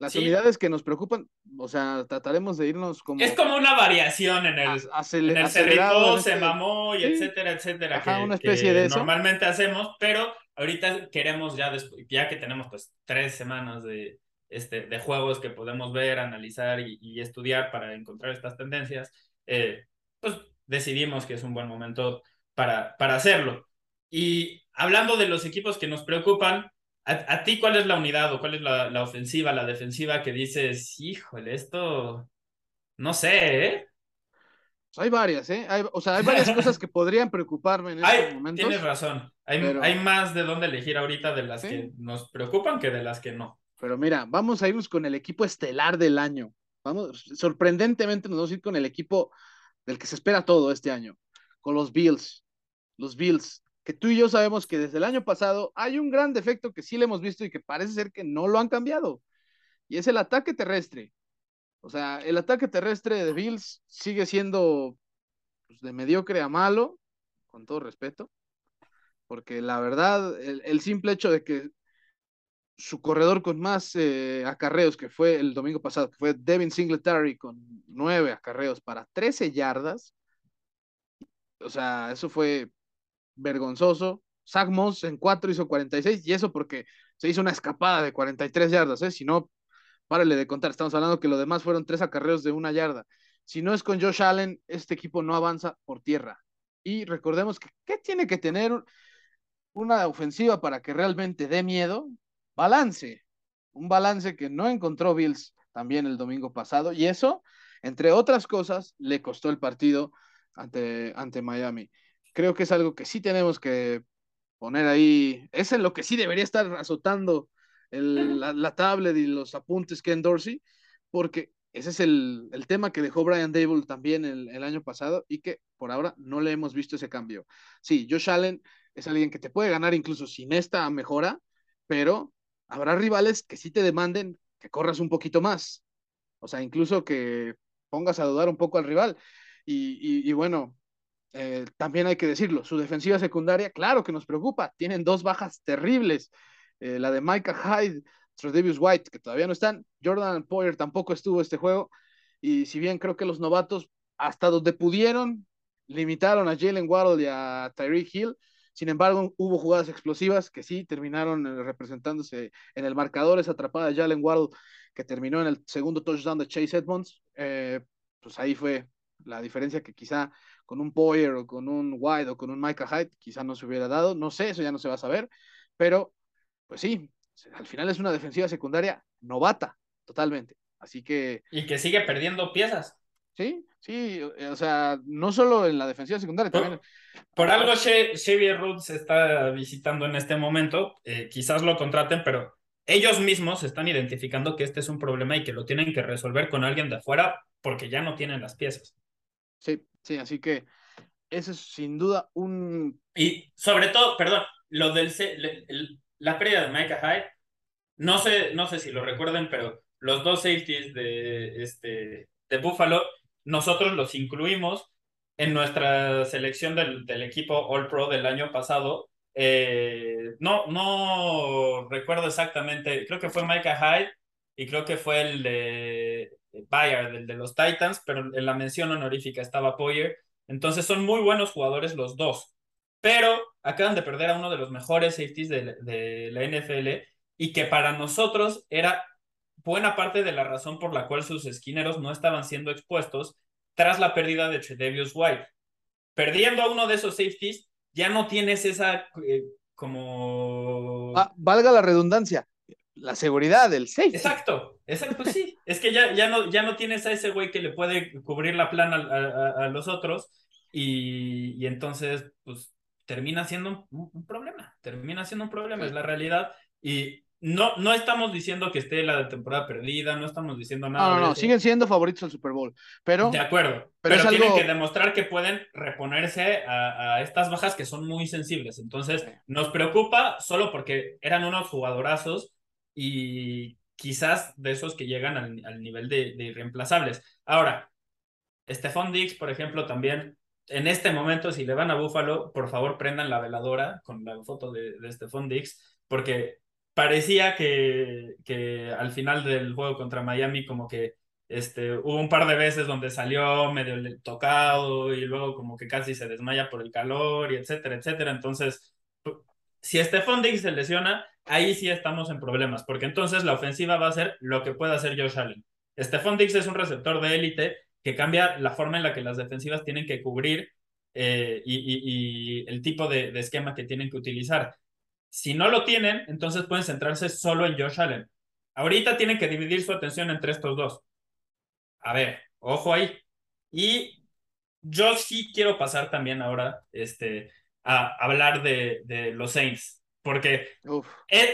Las Sí. unidades que nos preocupan, o sea, trataremos de irnos como es como una variación en el, a- acele- en el acelerado cerrito, en se este- mamó y Sí. etcétera, etcétera, Ajá, que, una especie que de eso. normalmente hacemos, pero ahorita queremos ya, ya que tenemos pues tres semanas de, este, de juegos que podemos ver, analizar y, y estudiar para encontrar estas tendencias, eh, pues decidimos que es un buen momento para, para hacerlo. Y hablando de los equipos que nos preocupan, ¿a, a ti cuál es la unidad o cuál es la, la ofensiva, la defensiva que dices, híjole, esto, no sé, ¿eh? Hay varias, ¿eh? Hay- o sea, hay varias *laughs* cosas que podrían preocuparme en estos Ay, momentos. tienes razón. Hay, pero- hay más de dónde elegir ahorita de las Sí. que nos preocupan que de las que no. Pero mira, vamos a irnos con el equipo estelar del año. Vamos, sorprendentemente nos vamos a ir con el equipo del que se espera todo este año, con los Bills. Los Bills, que tú y yo sabemos que desde el año pasado hay un gran defecto que sí le hemos visto y que parece ser que no lo han cambiado. Y es el ataque terrestre. O sea, el ataque terrestre de Bills sigue siendo pues, de mediocre a malo, con todo respeto, porque la verdad, el, simple hecho de que su corredor con más eh, acarreos, que fue el domingo pasado, que fue Devin Singletary con nueve acarreos para 13 yardas. O sea, eso fue vergonzoso. Zach Moss en cuatro hizo 46, y eso porque se hizo una escapada de 43 yardas, ¿eh? Si no, párale de contar, estamos hablando que lo demás fueron tres acarreos de una yarda. Si no es con Josh Allen, este equipo no avanza por tierra. Y recordemos que, ¿qué tiene que tener una ofensiva para que realmente dé miedo? balance, un balance que no encontró Bills también el domingo pasado y eso, entre otras cosas, le costó el partido ante, ante Miami. Creo que es algo que sí tenemos que poner ahí, es lo que sí debería estar azotando la, la, tablet y los apuntes Ken Dorsey, porque ese es el, el tema que dejó Brian Dable también el, año pasado y que por ahora no le hemos visto ese cambio. Sí, Josh Allen es alguien que te puede ganar incluso sin esta mejora, pero habrá rivales que sí te demanden que corras un poquito más. O sea, incluso que pongas a dudar un poco al rival. Y, y bueno, eh, también hay que decirlo, su defensiva secundaria, claro que nos preocupa. Tienen dos bajas terribles. Eh, la de Micah Hyde, Tredavious White, que todavía no están. Jordan Poyer tampoco estuvo este juego. Y si bien creo que los novatos, hasta donde pudieron, limitaron a Jalen Waddle y a Tyreek Hill, sin embargo, hubo jugadas explosivas que sí terminaron eh, representándose en el marcador. Esa atrapada de Jalen Waddle que terminó en el segundo touchdown de Chase Edmonds, pues ahí fue la diferencia que quizá con un Poyer o con un White o con un Micah Hyde quizá no se hubiera dado. No sé, eso ya no se va a saber, pero pues sí, al final es una defensiva secundaria novata, totalmente. Así que. Y que sigue perdiendo piezas. Sí, sí, eh, o sea, no solo en la defensiva secundaria, también. Por algo Xavier Roots está visitando en este momento, eh, quizás lo contraten, pero ellos mismos están identificando que este es un problema y que lo tienen que resolver con alguien de afuera porque ya no tienen las piezas. Sí, sí, así que eso es sin duda un... Y sobre todo, perdón, lo del la pérdida de Micah Hyde, no sé, no sé si lo recuerden, pero los dos safeties de, este, de Buffalo, nosotros los incluimos en nuestra selección del, del equipo All Pro del año pasado. Eh, no, no recuerdo exactamente, creo que fue Micah Hyde y creo que fue el de Bayard, el de los Titans, pero en la mención honorífica estaba Poyer. Entonces son muy buenos jugadores los dos, pero acaban de perder a uno de los mejores safeties de, de la NFL y que para nosotros era buena parte de la razón por la cual sus esquineros no estaban siendo expuestos tras la pérdida de Tredevius White. Perdiendo a uno de esos safeties, ya no tienes esa eh, como... Ah, valga la redundancia, la seguridad del safety. Exacto, exacto, sí. *laughs* es que ya, ya, no, ya no tienes a ese güey que le puede cubrir la plana a, los otros y, entonces, pues, termina siendo un, problema, termina siendo un problema, es la realidad. Y no, no estamos diciendo que esté la temporada perdida, no estamos diciendo nada. No, no, no, siguen siendo favoritos al Super Bowl, pero... De acuerdo, pero, tienen que demostrar que pueden reponerse a, estas bajas que son muy sensibles. Entonces, nos preocupa solo porque eran unos jugadorazos y quizás de esos que llegan al, nivel de, de, irreemplazables. Ahora, Stephon Dix, por ejemplo, también... En este momento, si le van a Búfalo, por favor prendan la veladora con la foto de, de Stephon Dix, porque parecía que, que al final del juego contra Miami como que este, hubo un par de veces donde salió medio tocado y luego como que casi se desmaya por el calor y etcétera, etcétera. Entonces, si Stephon Diggs se lesiona, ahí sí estamos en problemas, porque entonces la ofensiva va a ser lo que pueda hacer Josh Allen. Stephon Diggs es un receptor de élite que cambia la forma en la que las defensivas tienen que cubrir eh, y, el tipo de, de esquema que tienen que utilizar. Si no lo tienen, entonces pueden centrarse solo en Josh Allen. Ahorita tienen que dividir su atención entre estos dos. A ver, ojo ahí. Y yo sí quiero pasar también ahora este, a hablar de, de los Saints, porque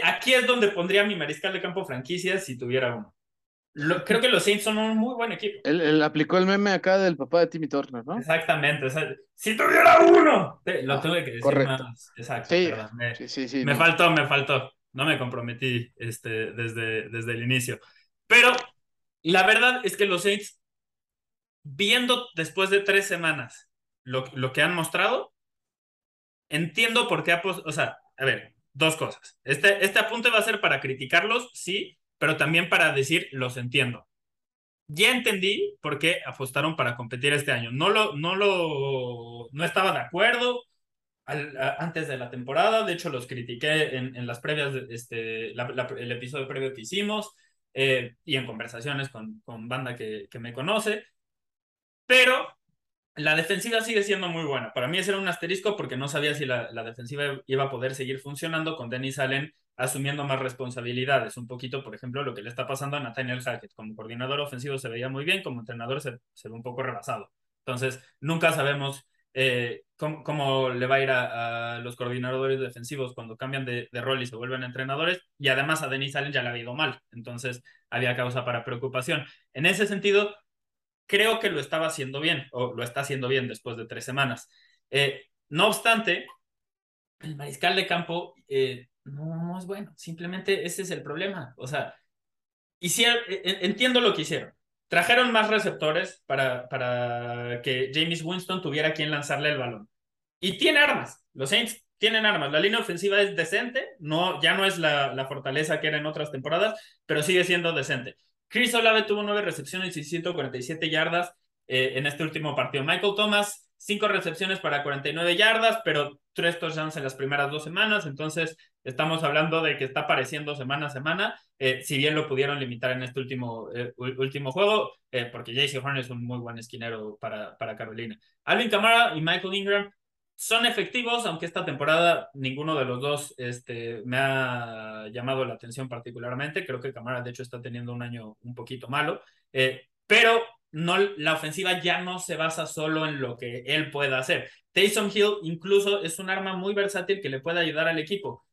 aquí es donde pondría mi mariscal de campo franquicia si tuviera uno creo que los Saints son un muy buen equipo. Él, aplicó el meme acá del papá de Timmy Turner, ¿no? Exactamente. si tuviera uno, lo ah, tuve que decir correcto. más. Exacto. Sí, sí, sí, me faltó, me faltó. No me comprometí este, desde, desde el inicio. Pero la verdad es que los Saints, viendo después de tres semanas lo, lo que han mostrado, entiendo por qué, o sea, a ver, dos cosas. Este, este apunte va a ser para criticarlos, sí, pero también para decir, los entiendo. Ya entendí por qué apostaron para competir este año. No lo, no lo, no estaba de acuerdo antes de la temporada. De hecho, los critiqué en, las previas, este, el episodio previo que hicimos eh, y en conversaciones con, con banda que, que me conoce. Pero la defensiva sigue siendo muy buena. Para mí ese era un asterisco porque no sabía si la, la, defensiva iba a poder seguir funcionando con Dennis Allen asumiendo más responsabilidades. Un poquito, por ejemplo, lo que le está pasando a Nathaniel Hackett. Como coordinador ofensivo se veía muy bien, como entrenador se, se ve un poco rebasado. Entonces, nunca sabemos eh, cómo, cómo, le va a ir a, los coordinadores defensivos cuando cambian de, de, rol y se vuelven entrenadores. Y además a Denis Allen ya le ha ido mal. Entonces, había causa para preocupación. En ese sentido, creo que lo estaba haciendo bien, o lo está haciendo bien después de tres semanas. Eh, no obstante, el mariscal de campo eh, no, es bueno. Simplemente ese es el problema. O sea, hicieron, e, e, entiendo lo que hicieron. Trajeron más receptores para, para que James Winston tuviera quien lanzarle el balón. Y tiene armas. Los Saints tienen armas. La línea ofensiva es decente. No, ya no es la, la fortaleza que era en otras temporadas, pero sigue siendo decente. Chris Olave tuvo nueve recepciones y 147 yardas eh, en este último partido. Michael Thomas, cinco recepciones para 49 yardas, pero tres touchdowns en las primeras dos semanas. Entonces, estamos hablando de que está apareciendo semana a semana. Eh, si bien lo pudieron limitar en este último, eh, último juego, porque JC Horn es un muy buen esquinero para, para Carolina. Alvin Kamara y Michael Ingram son efectivos, aunque esta temporada ninguno de los dos este, me ha llamado la atención particularmente. Creo que Camara, de hecho, está teniendo un año un poquito malo, eh, pero no, la ofensiva ya no se basa solo en lo que él pueda hacer. Taysom Hill incluso es un arma muy versátil que le puede ayudar al equipo.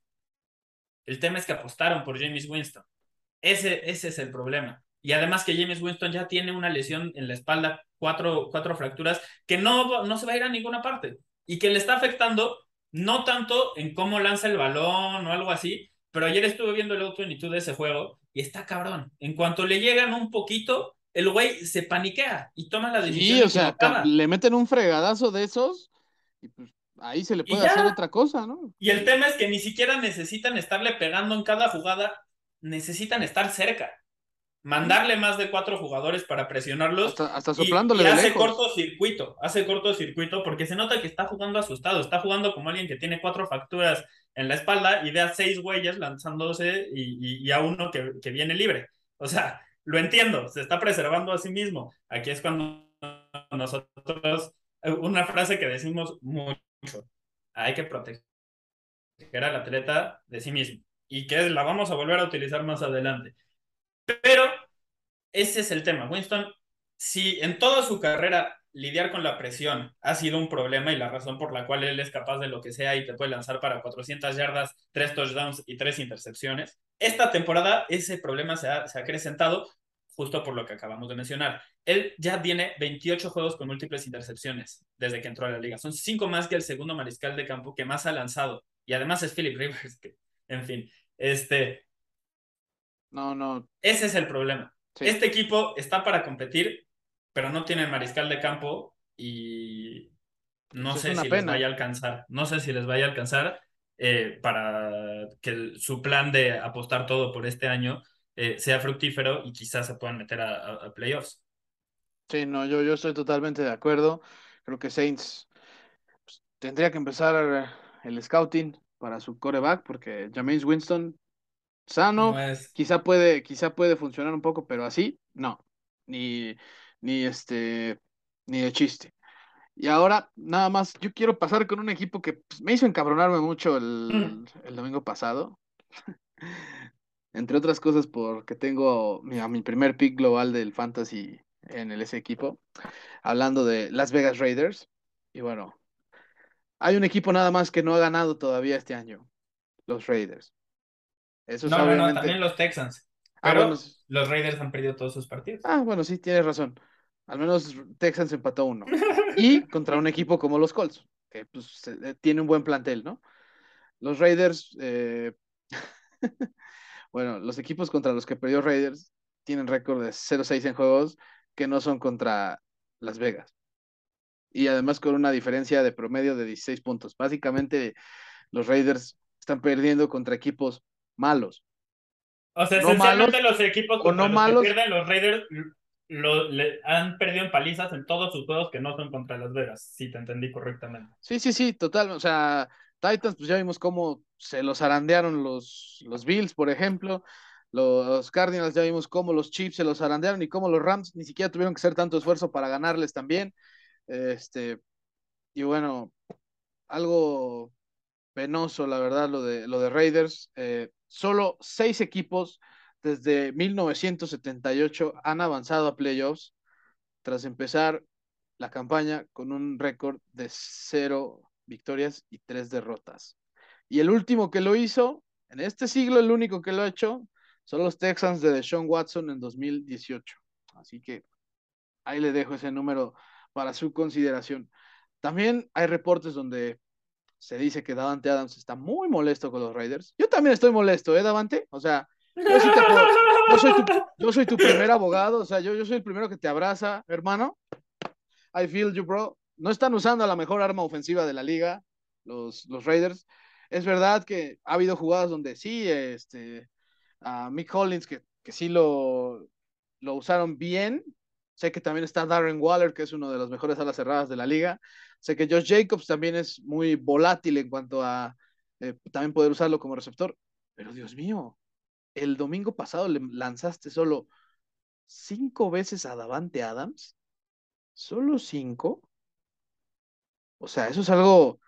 El tema es que apostaron por James Winston. Ese, ese es el problema. Y además que James Winston ya tiene una lesión en la espalda, cuatro, cuatro fracturas, que no, no se va a ir a ninguna parte y que le está afectando no tanto en cómo lanza el balón o algo así, pero ayer estuve viendo el auto de ese juego y está cabrón. En cuanto le llegan un poquito, el güey se paniquea y toma la decisión. Sí, o sea, le meten un fregadazo de esos y pues ahí se le puede hacer otra cosa, ¿no? Y el tema es que ni siquiera necesitan estarle pegando en cada jugada, necesitan estar cerca mandarle más de cuatro jugadores para presionarlos. Hasta, soplándole. Y, hace cortocircuito, hace cortocircuito porque se nota que está jugando asustado, está jugando como alguien que tiene cuatro facturas en la espalda y ve a seis güeyes lanzándose y, a uno que, que, viene libre. O sea, lo entiendo, se está preservando a sí mismo. Aquí es cuando nosotros, eh, una frase que decimos mucho, hay que proteger al atleta de sí mismo y que la vamos a volver a utilizar más adelante pero ese es el tema. Winston, si en toda su carrera lidiar con la presión ha sido un problema y la razón por la cual él es capaz de lo que sea y te puede lanzar para 400 yardas, 3 touchdowns y 3 intercepciones, esta temporada ese problema se ha, acrecentado justo por lo que acabamos de mencionar. Él ya tiene 28 juegos con múltiples intercepciones desde que entró a la liga. Son 5 más que el segundo mariscal de campo que más ha lanzado. Y además es Philip Rivers, que, en fin, este, no, no. Ese es el problema. Este equipo está para competir, pero no tiene mariscal de campo y no sé si les vaya a alcanzar. No sé si les vaya a alcanzar eh, para que su plan de apostar todo por este año eh, sea fructífero y quizás se puedan meter a, playoffs. Sí, no, yo, yo estoy totalmente de acuerdo. Creo que Saints pues, tendría que empezar el scouting para su coreback, porque James Winston sano, quizá puede, quizá puede funcionar un poco, pero así, no, ni, ni este, ni de chiste. Y ahora, nada más, yo quiero pasar con un equipo que pues, me hizo encabronarme mucho el, *clears throat* el domingo pasado. *laughs* Entre otras cosas, porque tengo mi, mi primer pick global del fantasy en el, ese equipo, hablando de Las Vegas Raiders. Y bueno, hay un equipo nada más que no ha ganado todavía este año, los Raiders no, no, también los Texans. Ah, pero los Raiders han perdido todos sus partidos. Ah, bueno, sí, tienes razón. Al menos Texans empató uno. *laughs* y contra un equipo como los Colts, que pues, eh, tiene un buen plantel, ¿no? Los Raiders, eh, *laughs* bueno, los equipos contra los que perdió Raiders tienen récord de 0-6 en juegos que no son contra Las Vegas. Y además con una diferencia de promedio de 16 puntos. Básicamente, los Raiders están perdiendo contra equipos malos. O sea, esencialmente los equipos o no malos, que pierden los Raiders lo, le, han perdido en palizas en todos sus juegos que no son contra Las Vegas, si te entendí correctamente. Sí, sí, sí, total. O sea, Titans, pues ya vimos cómo se los arandearon los, los Bills, por ejemplo. Los Cardinals ya vimos cómo los Chiefs se los arandearon y cómo los Rams ni siquiera tuvieron que hacer tanto esfuerzo para ganarles también. Este, y bueno, algo penoso, la verdad, lo de, lo de Raiders. Eh, solo seis equipos desde 1978 han avanzado a playoffs tras empezar la campaña con un récord de cero victorias y tres derrotas. Y el último que lo hizo, en este siglo, el único que lo ha hecho, son los Texans de Deshaun Watson en 2018. Así que ahí le dejo ese número para su consideración. También hay reportes donde se dice que Davante Adams está muy molesto con los Raiders. Yo también estoy molesto, ¿eh, Davante? O sea, yo, soy, tu, primer abogado, o sea, yo, yo soy el primero que te abraza, hermano. I feel you, bro. No están usando la mejor arma ofensiva de la liga, los, los Raiders. Es verdad que ha habido jugadas donde sí, este, a Mick Hollins, que, que sí lo, lo usaron bien. Sé que también está Darren Waller, que es uno de los mejores alas cerradas de la liga. Sé que Josh Jacobs también es muy volátil en cuanto a eh, también poder usarlo como receptor. Pero Dios mío, el domingo pasado le lanzaste solo cinco veces a Davante Adams. Solo cinco. O sea, eso es algo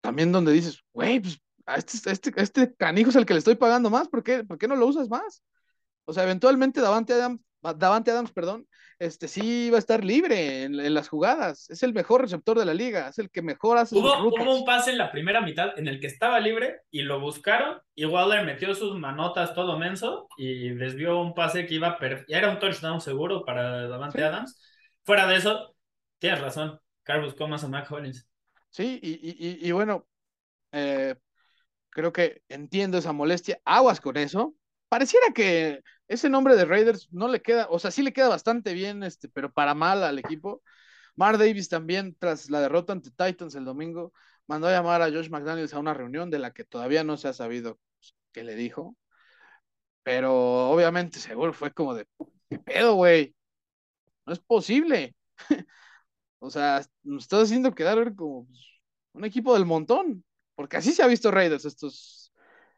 también donde dices, güey, pues a este, este, este canijo es el que le estoy pagando más, ¿por qué, ¿por qué no lo usas más? O sea, eventualmente Davante Adams, Davante Adams, perdón, este sí va a estar libre en, las jugadas. Es el mejor receptor de la liga, es el que mejor hace hubo, hubo un pase en la primera mitad en el que estaba libre y lo buscaron y Waller metió sus manotas todo menso y desvió un pase que iba era un touchdown seguro para Davante Adams. Fuera de eso, tienes razón, Carlos Comas o Mac Hollins. Sí, y, y, y bueno, eh, creo que entiendo esa molestia. Aguas con eso. Pareciera que ese nombre de Raiders no le queda, o sea, sí le queda bastante bien, este, pero para mal al equipo. Mar Davis también, tras la derrota ante Titans el domingo, mandó a llamar a Josh McDaniels a una reunión de la que todavía no se ha sabido qué le dijo. Pero obviamente seguro fue como de, ¿qué pedo, güey? No es posible. *laughs* o sea, nos estás haciendo quedar como un equipo del montón. Porque así se ha visto Raiders estos,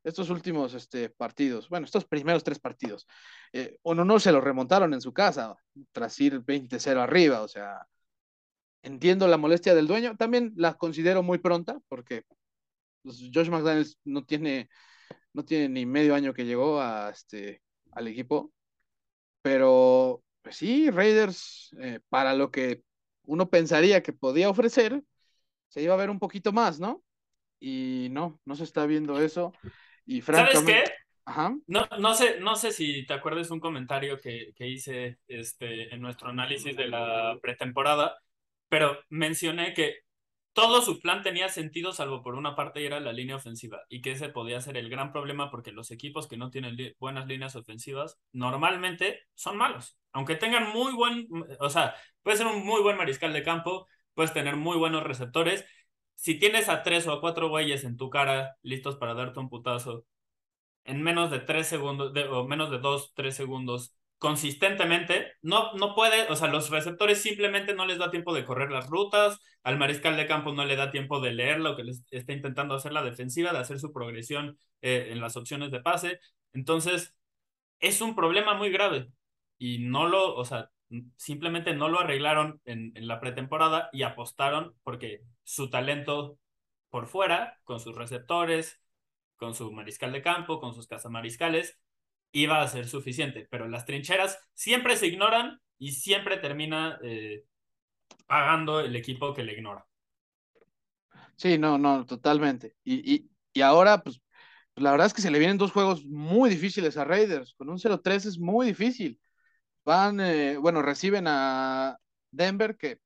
estos últimos este, partidos. Bueno, estos primeros tres partidos. Eh, uno no se lo remontaron en su casa tras ir 20-0 arriba. O sea, entiendo la molestia del dueño. También la considero muy pronta porque pues, Josh McDaniels no tiene, no tiene ni medio año que llegó a, este, al equipo. Pero, pues sí, Raiders, eh, para lo que uno pensaría que podía ofrecer, se iba a ver un poquito más, ¿no? y no, no se está viendo eso. Y ¿Sabes qué? Ajá. No, no, sé, no sé si te acuerdas un comentario que, que hice este, en nuestro análisis de la pretemporada, pero mencioné que todo su plan tenía sentido salvo por una parte y era la línea ofensiva y que ese podía ser el gran problema porque los equipos que no tienen buenas líneas ofensivas normalmente son malos, aunque tengan muy buen, o sea, puede ser un muy buen mariscal de campo, puedes tener muy buenos receptores si tienes a tres o a cuatro güeyes en tu cara listos para darte un putazo en menos de tres segundos, o menos de dos, tres segundos, consistentemente, no, no puede, o sea, los receptores simplemente no les da tiempo de correr las rutas, al mariscal de campo no le da tiempo de leer lo que les está intentando hacer la defensiva, de hacer su progresión eh, en las opciones de pase. Entonces, es un problema muy grave y no lo, o sea, simplemente no lo arreglaron en, en la pretemporada y apostaron porque su talento por fuera, con sus receptores, con su mariscal de campo, con sus cazamariscales, iba a ser suficiente. Pero las trincheras siempre se ignoran y siempre termina eh, pagando el equipo que le ignora. Sí, no, no, totalmente. Y, y, ahora, pues, la verdad es que se le vienen dos juegos muy difíciles a Raiders. Con un 0-3 es muy difícil. Van, eh, bueno, reciben a Denver, que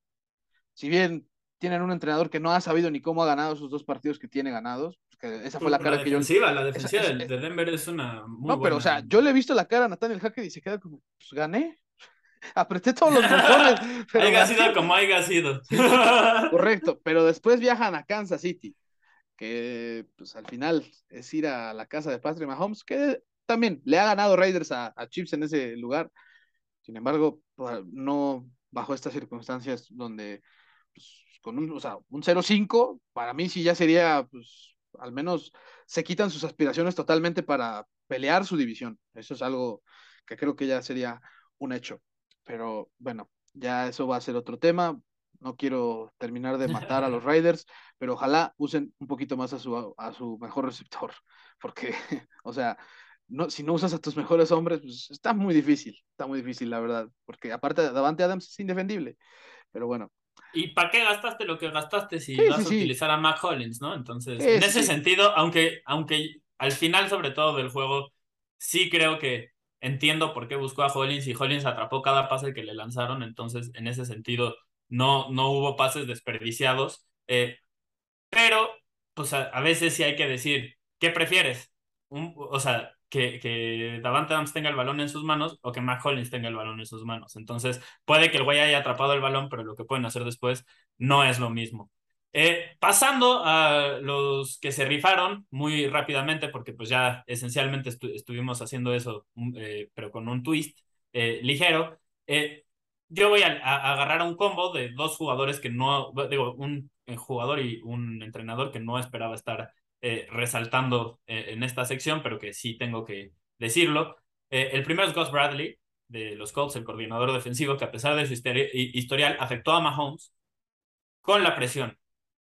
si bien tienen un entrenador que no ha sabido ni cómo ha ganado sus dos partidos que tiene ganados. esa fue la cara que yo. La defensiva de Denver es una. Muy no, pero o sea, yo le he visto la cara a Nathaniel Hackett y se queda como, pues gané. *laughs* Apreté todos los botones. *laughs* haya sido como haya sido. *laughs* Correcto, pero después viajan a Kansas City, que pues al final es ir a la casa de Patrick Mahomes, que también le ha ganado Raiders a, a Chips en ese lugar. Sin embargo, pues, no bajo estas circunstancias donde pues, con un, o sea, un 0-5, para mí sí ya sería, pues, al menos se quitan sus aspiraciones totalmente para pelear su división. Eso es algo que creo que ya sería un hecho. Pero bueno, ya eso va a ser otro tema. No quiero terminar de matar a los *laughs* Raiders, pero ojalá usen un poquito más a su, a su mejor receptor, *laughs* porque, o sea, no, si no usas a tus mejores hombres, pues está muy difícil, está muy difícil, la verdad, porque aparte Davante Adams es indefendible. Pero bueno, ¿Y para qué gastaste lo que gastaste si vas a utilizar a Mac Hollins, no? Entonces, en ese sentido, aunque, aunque al final, sobre todo del juego, sí creo que entiendo por qué buscó a Hollins y Hollins atrapó cada pase que le lanzaron, entonces, en ese sentido, no, no hubo pases desperdiciados. Eh, pero, pues a, a, veces sí hay que decir, ¿qué prefieres? Un, o sea, que, que Davante Adams tenga el balón en sus manos o que Mac Hollins tenga el balón en sus manos. Entonces, puede que el güey haya atrapado el balón, pero lo que pueden hacer después no es lo mismo. Eh, pasando a los que se rifaron muy rápidamente, porque pues ya esencialmente estuvimos haciendo eso, mm, eh, pero con un twist. eh, ligero. Eh, yo voy a, agarrar a un combo de dos jugadores que no, digo, un jugador y un entrenador que no esperaba estar resaltando en esta sección, pero que sí tengo que decirlo. el primero es Gus Bradley, de los Colts, el coordinador defensivo, que a pesar de su historial afectó a Mahomes con la presión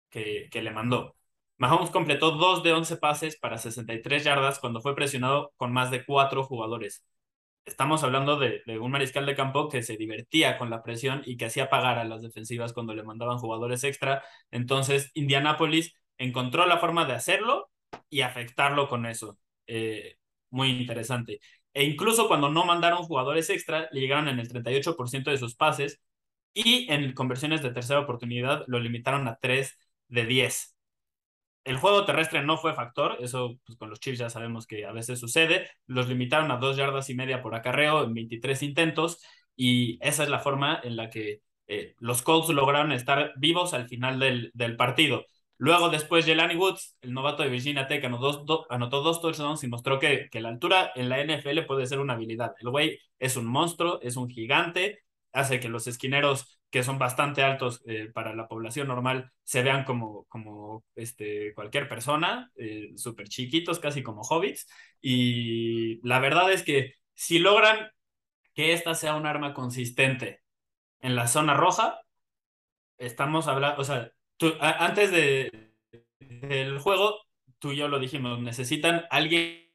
que, que le mandó. Mahomes completó 2 de 11 pases para 63 yardas cuando fue presionado con más de cuatro jugadores. Estamos hablando de, un mariscal de campo que se divertía con la presión y que hacía pagar a las defensivas cuando le mandaban jugadores extra. Entonces, Indianapolis encontró la forma de hacerlo y afectarlo con eso. Eh, muy interesante. E incluso cuando no mandaron jugadores extra, le llegaron en el 38% de sus pases y en conversiones de tercera oportunidad lo limitaron a 3 de 10 el juego terrestre no fue factor, eso pues, con los Chiefs ya sabemos que a veces sucede. Los limitaron a dos yardas y media por acarreo en 23 intentos y esa es la forma en la que eh, los Colts lograron estar vivos al final del, del partido. Luego, después, Jelani Woods, el novato de Virginia Tech, anotó, dos touchdowns y mostró que, que la altura en la NFL puede ser una habilidad. El güey es un monstruo, es un gigante, hace que los esquineros que son bastante altos eh, para la población normal, se vean como, como este, cualquier persona, eh, súper chiquitos, casi como hobbits. Y la verdad es que si logran que esta sea un arma consistente en la zona roja, estamos hablando, o sea, antes de, del juego, tú y yo lo dijimos, necesitan alguien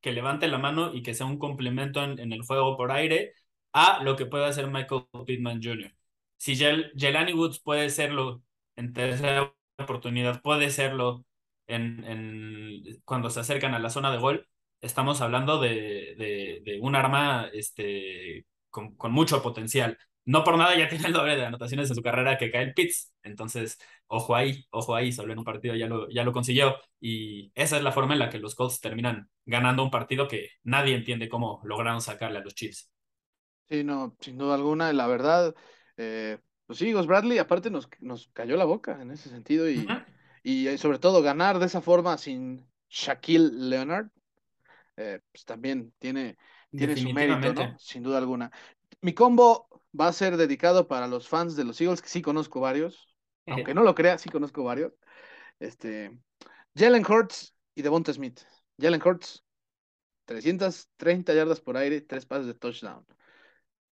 que levante la mano y que sea un complemento en, el juego por aire a lo que puede hacer Michael Pittman Jr. Si Jelani Woods puede serlo en tercera oportunidad, puede serlo en, cuando se acercan a la zona de gol, estamos hablando de, un arma este, con, mucho potencial. No por nada ya *laughs* tiene el doble de anotaciones en su carrera que Kyle Pitts. Entonces, ojo ahí, ojo ahí, solo en un partido ya lo, ya lo consiguió. Y esa es la forma en la que los Colts terminan ganando un partido que nadie entiende cómo lograron sacarle a los Chiefs. Sí, no, sin duda alguna, la verdad, eh, pues sí, Bradley aparte nos, nos cayó la boca en ese sentido y, y eh, sobre todo ganar de esa forma sin Shaquille Leonard, eh, pues también tiene, tiene su mérito, ¿no? Sin duda alguna. Mi combo va a ser dedicado para los fans de los Eagles, que sí conozco varios, *laughs* aunque no lo crea, sí conozco varios. Este, Jalen Hurts y Devonta Smith. Jalen Hurts, 330 yardas por aire, tres pases de touchdown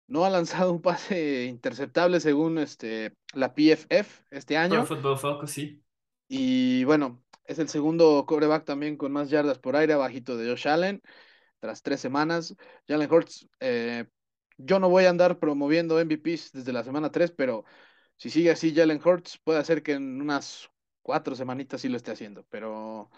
no ha lanzado un pase interceptable según este, la PFF este año. sí. Y bueno, es el segundo coreback también con más yardas por aire, abajito de Josh Allen, tras tres semanas. Jalen Hurts, eh, yo no voy a andar promoviendo MVPs desde la semana 3, pero si sigue así Jalen Hurts, puede hacer que en unas cuatro semanitas sí lo esté haciendo, pero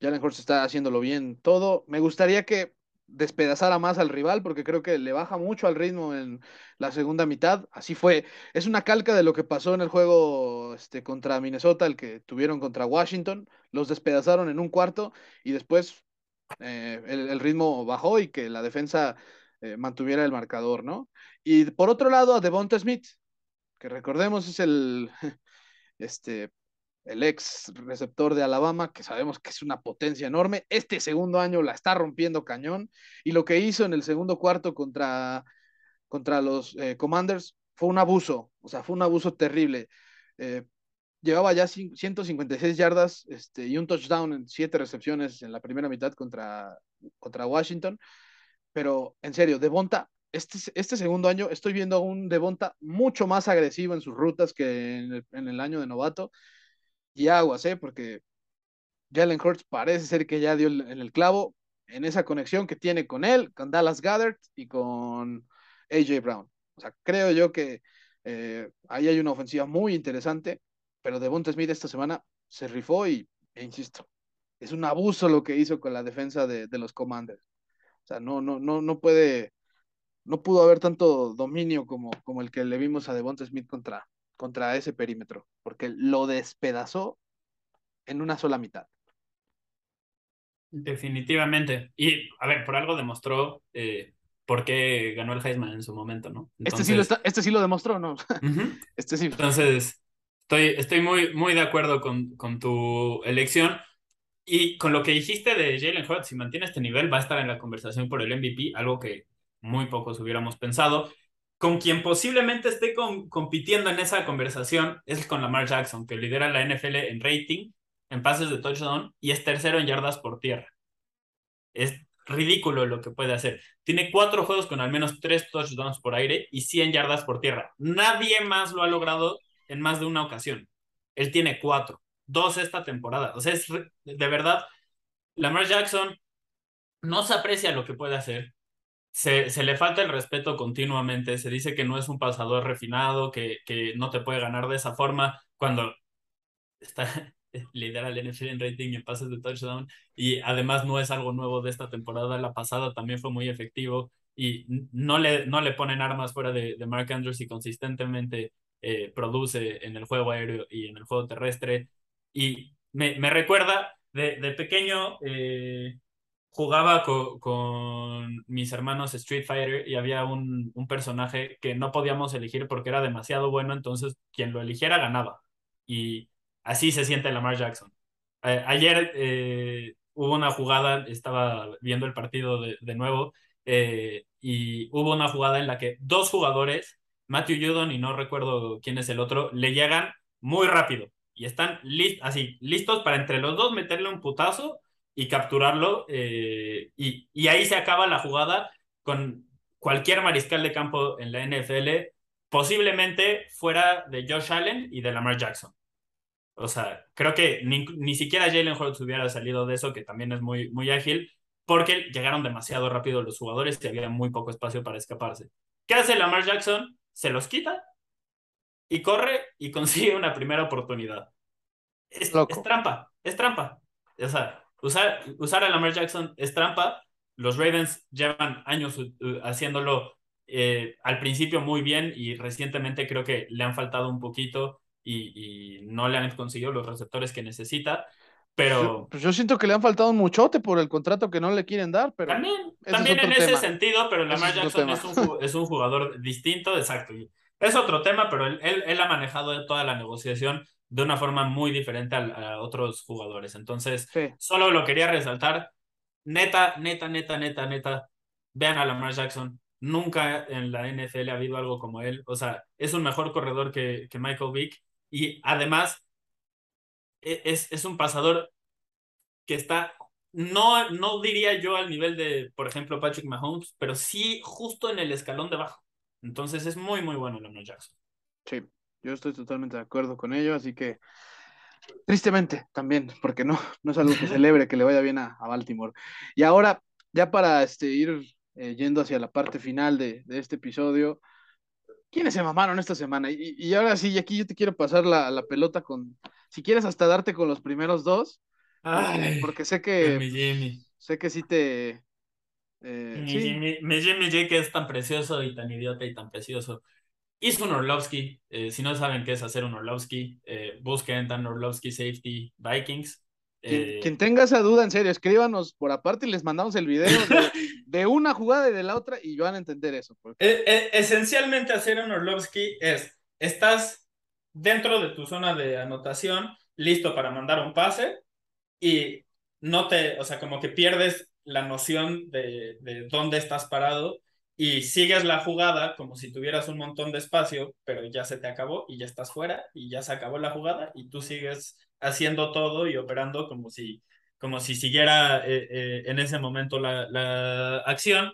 Jalen Hurts está haciéndolo bien todo. Me gustaría que despedazara más al rival, porque creo que le baja mucho al ritmo en la segunda mitad. Así fue. Es una calca de lo que pasó en el juego este, contra Minnesota, el que tuvieron contra Washington. Los despedazaron en un cuarto y después eh, el, ritmo bajó y que la defensa eh, mantuviera el marcador, ¿no? Y por otro lado, a Devonta Smith, que recordemos es el *laughs* este, el ex receptor de Alabama, que sabemos que es una potencia enorme. Este segundo año la está rompiendo cañón. Y lo que hizo en el segundo cuarto contra, contra los eh, Commanders fue un abuso, o sea, fue un abuso terrible. Eh, llevaba ya 156 yardas este, y un touchdown en siete recepciones en la primera mitad contra, contra Washington. Pero en serio, Devonta, este, este segundo año estoy viendo a un Devonta mucho más agresivo en sus rutas que en el, en el año de novato y aguas, ¿eh? Porque Jalen Hurts parece ser que ya dio en el clavo en esa conexión que tiene con él, con Dallas Goddard y con AJ Brown. O sea, creo yo que eh, ahí hay una ofensiva muy interesante, pero Devonta Smith esta semana se rifó y, e insisto, es un abuso lo que hizo con la defensa de, los Commanders. O sea, no, no, no, no puede, no pudo haber tanto dominio como, como el que le vimos a Devonta Smith contra, contra ese perímetro, porque lo despedazó en una sola mitad. Definitivamente. Y, a ver, por algo demostró eh, por qué ganó el Heisman en su momento, ¿no? este, sí lo este sí lo demostró, ¿no? *laughs* Este sí. Entonces, estoy, estoy muy, muy de acuerdo con, con tu elección. Y con lo que dijiste de Jalen Hurts, si mantiene este nivel, va a estar en la conversación por el MVP, algo que muy pocos hubiéramos pensado. Con quien posiblemente esté compitiendo en esa conversación es con Lamar Jackson, que lidera la NFL en rating, en pases de touchdown y es tercero en yardas por tierra. Es ridículo lo que puede hacer. Tiene cuatro juegos con al menos tres touchdowns por aire y 100 yardas por tierra. Nadie más lo ha logrado en más de una ocasión. Él tiene cuatro, dos esta temporada. O sea, es de verdad, Lamar Jackson no se aprecia lo que puede hacer. Se, se, le falta el respeto continuamente, se dice que no es un pasador refinado, que, que no te puede ganar de esa forma, cuando está, *laughs* lidera el NFL en rating en pases de touchdown. Y además no es algo nuevo de esta temporada. La pasada también fue muy efectivo y no le, no le ponen armas fuera de, de Mark Andrews y consistentemente eh, produce en el juego aéreo y en el juego terrestre. Y me, me recuerda, de, de pequeño eh, jugaba con, mis hermanos Street Fighter y había un, un personaje que no podíamos elegir porque era demasiado bueno, entonces quien lo eligiera ganaba. Y Así se siente Lamar Jackson. ayer eh, hubo una jugada, estaba viendo el partido de, nuevo, eh, y hubo una jugada en la que dos jugadores, Matthew Judon y no recuerdo quién es el otro, le llegan muy rápido y están así, listos para entre los dos meterle un putazo y capturarlo. Eh, y, y ahí se acaba la jugada con cualquier mariscal de campo en la NFL, posiblemente fuera de Josh Allen y de Lamar Jackson. O sea, creo que ni, ni siquiera Jalen Hurts hubiera salido de eso, que también es muy, muy ágil, porque llegaron demasiado rápido los jugadores y había muy poco espacio para escaparse. ¿Qué hace Lamar Jackson? Se los quita y corre y *laughs* consigue una primera oportunidad. Es, es trampa, es trampa. O sea, usar, usar a Lamar Jackson es trampa. Los Ravens llevan años haciéndolo eh, al principio muy bien y recientemente creo que le han faltado un poquito y, no le han conseguido los receptores que necesita. Pero. Pues yo, siento que le han faltado un muchote por el contrato que no le quieren dar. Pero también, también en ese sentido, pero Lamar Jackson es un, es un, jugador distinto, exacto. Es otro tema, pero él, él, ha manejado toda la negociación de una forma muy diferente a, otros jugadores. Entonces, solo lo quería resaltar. Neta, neta, neta, neta, neta. Vean a Lamar Jackson. Nunca en la NFL ha habido algo como él. O sea, es un mejor corredor que, que Michael Vick y además e, es, es un pasador que está, no, no diría yo al nivel de, por ejemplo, Patrick Mahomes, pero sí justo en el escalón de abajo. Entonces es muy, muy bueno Lamar Jackson. Sí, yo estoy totalmente de acuerdo con ello, así que tristemente también, porque no, no es algo que *laughs* celebre que le vaya bien a, Baltimore. Y ahora, ya para este, ir eh, yendo hacia la parte final de, de este episodio, ¿Quiénes se mamaron esta semana? Y, ahora sí, aquí yo te quiero pasar la, la, pelota con, si quieres hasta darte con los primeros dos, porque sé que, Jimmy. sé que sí te... Eh, Jimmy J que es tan precioso y tan idiota y tan precioso. Hizo un Orlovsky, eh, si no saben qué es hacer un Orlovsky, eh, busquen Dan Orlovsky Safety Vikings. Eh, quien, tenga esa duda, en serio, escríbanos por aparte y les mandamos el video de, *laughs* una jugada y de la otra y van a entender eso. E, e, esencialmente hacer un Orlovsky es, estás dentro de tu zona de anotación, listo para mandar un pase y no te, o sea, como que pierdes la noción de, de dónde estás parado y sigues la jugada como si tuvieras un montón de espacio, pero ya se te acabó y ya estás fuera y ya se acabó la jugada y tú sigues haciendo todo y operando como si, como si siguiera eh, eh, en ese momento la, la, acción.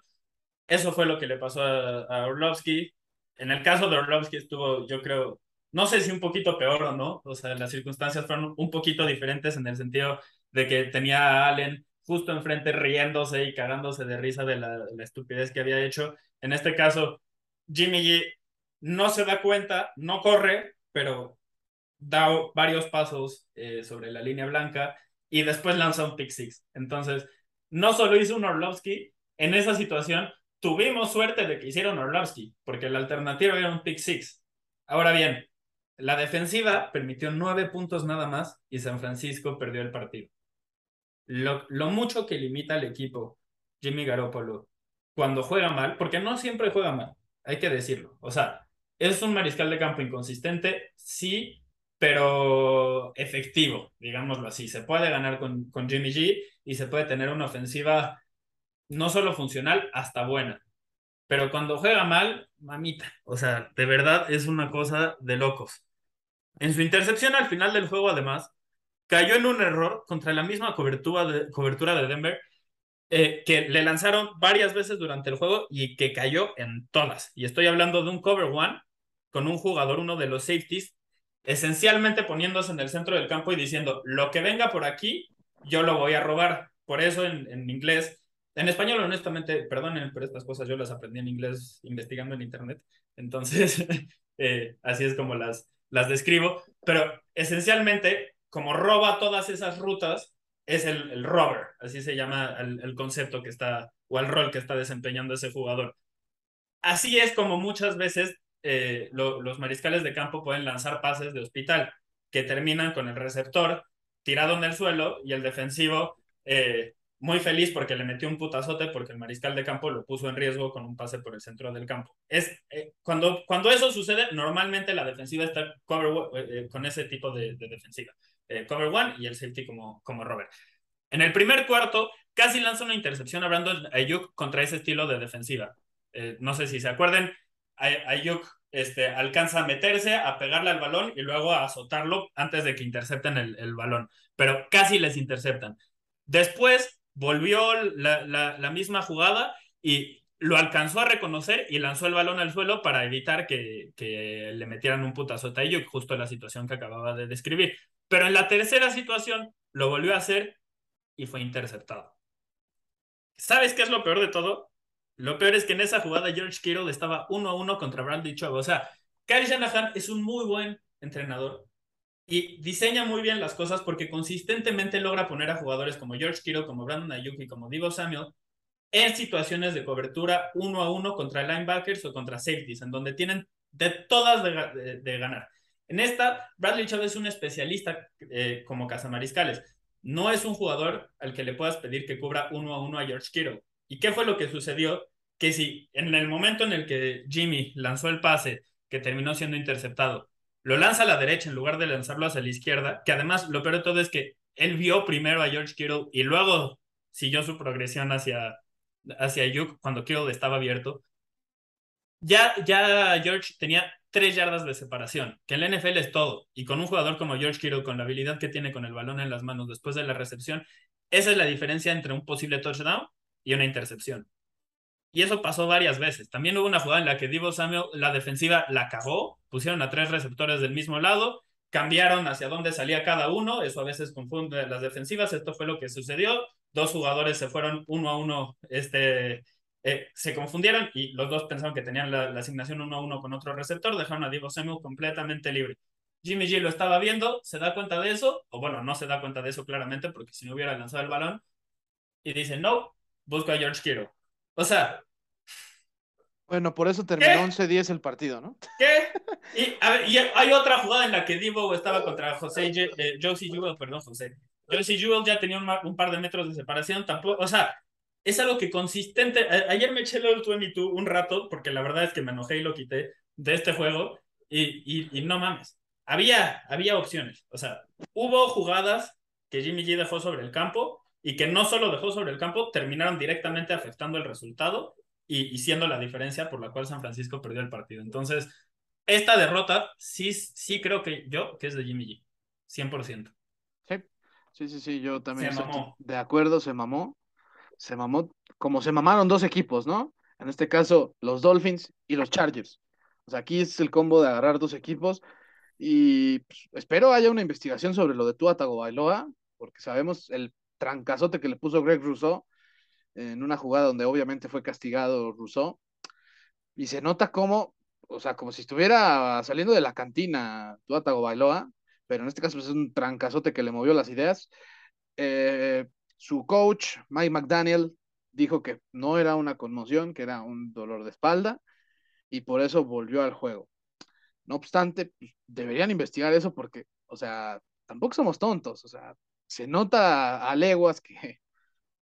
Eso fue lo que le pasó a, Orlovsky. En el caso de Orlovsky estuvo, yo creo, no sé si un poquito peor o no, o sea, las circunstancias fueron un poquito diferentes en el sentido de que tenía a Allen justo enfrente riéndose y cagándose de risa de la, estupidez que había hecho. En este caso, Jimmy G no se da cuenta, no corre, pero da varios pasos eh, sobre la línea blanca y después lanza un pick six. Entonces, no solo hizo un Orlovsky, en esa situación tuvimos suerte de que hiciera un Orlovsky, porque la alternativa era un pick six. Ahora bien, la defensiva permitió nueve puntos nada más y San Francisco perdió el partido. Lo, mucho que limita al equipo Jimmy Garoppolo cuando juega mal, porque no siempre juega mal, hay que decirlo. O sea, es un mariscal de campo inconsistente, sí, pero efectivo, digámoslo así. Se puede ganar con, con Jimmy G y se puede tener una ofensiva no solo funcional, hasta buena. pero cuando juega mal, mamita, o sea, de verdad es una cosa de locos. En su intercepción al final del juego, además, cayó en un error contra la misma cobertura de, cobertura de Denver, eh, que le lanzaron varias veces durante el juego y que cayó en todas. Y estoy hablando de un cover one con un jugador, uno de los safeties, esencialmente poniéndose en el centro del campo y diciendo, lo que venga por aquí, yo lo voy a robar. Por eso en, en inglés, en español honestamente, perdonen, pero estas cosas yo las aprendí en inglés investigando en internet. Entonces, *laughs* eh, así es como las, las describo. Pero esencialmente como roba todas esas rutas, es el, el rover, así se llama el, concepto que está, o el rol que está desempeñando ese jugador. Así es como muchas veces eh, los mariscales de campo pueden lanzar pases de hospital, que terminan con el receptor tirado en el suelo y el defensivo eh, muy feliz porque le metió un putazote porque el mariscal de campo lo puso en riesgo con un pase por el centro del campo. Es, eh, cuando, cuando eso sucede, normalmente la defensiva está con ese tipo de defensiva. Eh, cover one y el safety como, como Robert. En el primer cuarto, casi lanza una intercepción a Brandon Ayuk contra ese estilo de defensiva. Eh, no sé si se acuerden, Ayuk este, alcanza a meterse, a pegarle al balón y luego a azotarlo antes de que intercepten el, el balón, pero casi les interceptan. Después volvió la, la, la misma jugada y lo alcanzó a reconocer y lanzó el balón al suelo para evitar que, que le metieran un putazo a Ayuk, justo la situación que acababa de describir. Pero en la tercera situación lo volvió a hacer y fue interceptado. ¿Sabes qué es lo peor de todo? Lo peor es que en esa jugada George Kittle estaba uno a uno contra Bradley Chubb. O sea, Kyle Shanahan es un muy buen entrenador y diseña muy bien las cosas porque consistentemente logra poner a jugadores como George Kittle, como Brandon Ayuk y como Divo Samuel en situaciones de cobertura uno a uno contra linebackers o contra safeties, en donde tienen de todas de, ganar. En esta, Bradley Chubb es un especialista eh, como cazamariscales. No es un jugador al que le puedas pedir que cubra uno a uno a George Kittle. ¿Y qué fue lo que sucedió? Que si en el momento en el que Jimmy lanzó el pase, que terminó siendo interceptado, lo lanza a la derecha en lugar de lanzarlo hacia la izquierda, que además lo peor de todo es que él vio primero a George Kittle y luego siguió su progresión hacia, hacia cuando Kittle estaba abierto, ya, ya George tenía tres yardas de separación, que en la NFL es todo. Y con un jugador como George Kittle, con la habilidad que tiene con el balón en las manos después de la recepción, esa es la diferencia entre un posible touchdown y una intercepción. Y eso pasó varias veces. También hubo una jugada en la que Divo Samuel, la defensiva la cagó, pusieron a tres receptores del mismo lado, cambiaron hacia dónde salía cada uno, eso a veces confunde las defensivas, esto fue lo que sucedió, dos jugadores se fueron uno a uno, este, eh, se confundieron y los dos pensaron que tenían la, asignación uno a uno con otro receptor, dejaron a Diego Samuel completamente libre. Jimmy G lo estaba viendo, se da cuenta de eso, o bueno, no se da cuenta de eso claramente porque si no hubiera lanzado el balón, y dice, no, busco a George Kittle. O sea... Bueno, por eso terminó 11-10 el partido, ¿no? *laughs* ¿Qué? Y, hay otra jugada en la que Divo estaba contra José, eh, Josie Jewell, perdón, José. Josie Jewell ya tenía un, par de metros de separación, tampoco, o sea, es algo que consistente. ayer me eché el All 22 un rato, porque la verdad es que me enojé y lo quité de este juego, y, y, no mames. Había, había opciones. O sea, hubo jugadas que Jimmy G dejó sobre el campo y que no solo dejó sobre el campo, terminaron directamente afectando el resultado y, y siendo la diferencia por la cual San Francisco perdió el partido. Entonces, esta derrota sí, sí creo que yo, que es de Jimmy G. 100%. Sí, sí, sí, yo también estoy de acuerdo, se mamó se mamó, como se mamaron dos equipos, ¿no? En este caso, los Dolphins y los Chargers. O sea, aquí es el combo de agarrar dos equipos y pues, espero haya una investigación sobre lo de Tua Tagovailoa, porque sabemos el trancazote que le puso Greg Rousseau en una jugada donde obviamente fue castigado Rousseau y se nota como, o sea, como si estuviera saliendo de la cantina Tua Tagovailoa, pero en este caso pues, es un trancazote que le movió las ideas. Eh, su coach, Mike McDaniel, dijo que no era una conmoción, que era un dolor de espalda, y por eso volvió al juego. No obstante, pues, deberían investigar eso porque, o sea, tampoco somos tontos, o sea, se nota a leguas que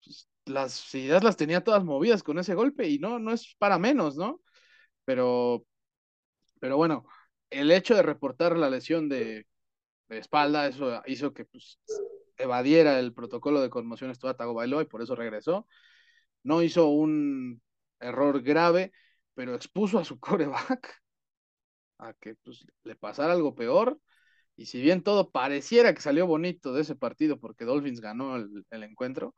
pues, las ideas las tenía todas movidas con ese golpe y no, no es para menos, ¿no? Pero, pero bueno, el hecho de reportar la lesión de, de espalda, eso hizo que pues, evadiera el protocolo de conmoción Tua Tagovailoa y por eso regresó. No hizo un error grave, pero expuso a su *laughs* coreback a que pues, le pasara algo peor. Y si bien todo pareciera que salió bonito de ese partido porque Dolphins ganó el, encuentro,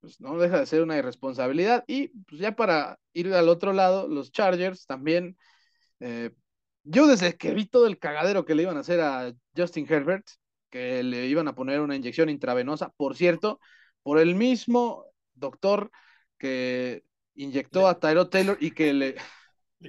pues no deja de ser una irresponsabilidad. Y pues ya para ir al otro lado, los Chargers también, eh, yo desde que vi todo el cagadero que le iban a hacer a Justin Herbert, que le iban a poner una inyección intravenosa, por cierto, por el mismo doctor que inyectó a Tyro Taylor *laughs* y que le,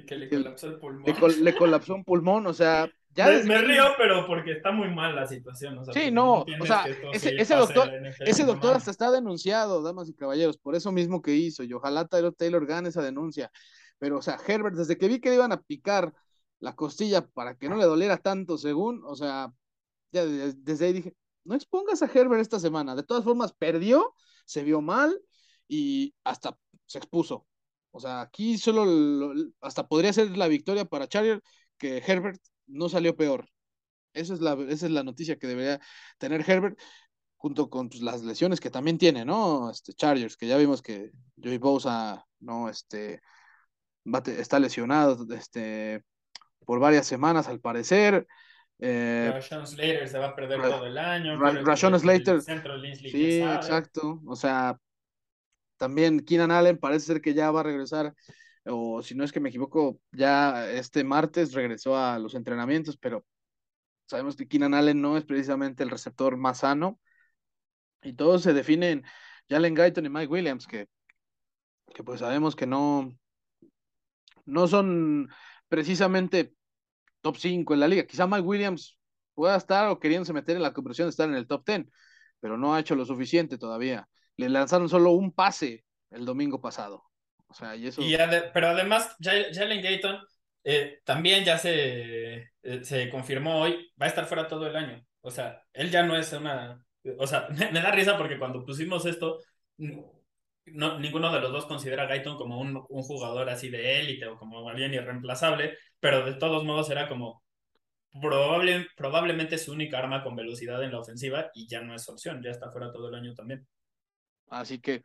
que le colapsó el pulmón. Le, colapsó un pulmón, o sea, ya me, río, pero porque está muy mal la situación. O sea, sí, no, o sea, ese, doctor, ese doctor hasta está denunciado, damas y caballeros, por eso mismo que hizo, y ojalá Tyro Taylor gane esa denuncia. Pero, o sea, Herbert, desde que vi que le iban a picar la costilla para que no le doliera tanto, según, o sea, ya desde ahí dije, no expongas a Herbert esta semana. De todas formas, perdió, se vio mal y hasta se expuso. O sea, aquí solo hasta podría ser la victoria para Charger que Herbert no salió peor. Esa es la, es la noticia que debería tener Herbert junto con pues, las lesiones que también tiene, ¿no? Este, Chargers, que ya vimos que Joey Bosa no, este, está lesionado, este, por varias semanas al parecer. Eh, Slater se va a perder todo el año. Rashon Slater. Sí, exacto. O sea, también Keenan Allen parece ser que ya va a regresar, o si no es que me equivoco, ya este martes regresó a los entrenamientos, pero sabemos que Keenan Allen no es precisamente el receptor más sano. Y todos se definen Jalen Guyton y Mike Williams, que, que pues sabemos que no, no son precisamente top 5 en la liga. Quizá Mike Williams pueda estar o queriéndose meter en la conversión de estar en el top 10, pero no ha hecho lo suficiente todavía. Le lanzaron solo un pase el domingo pasado. O sea, y eso... pero además, Jalen Gayton eh, también ya se, eh, se confirmó hoy, va a estar fuera todo el año. O sea, él ya no es una... O sea, *laughs* me, da risa porque cuando pusimos esto, no, ninguno de los dos considera a Gayton como un, un jugador así de élite o como alguien irreemplazable, pero de todos modos era como probable, probablemente su única arma con velocidad en la ofensiva y ya no es opción, ya está fuera todo el año también. Así que,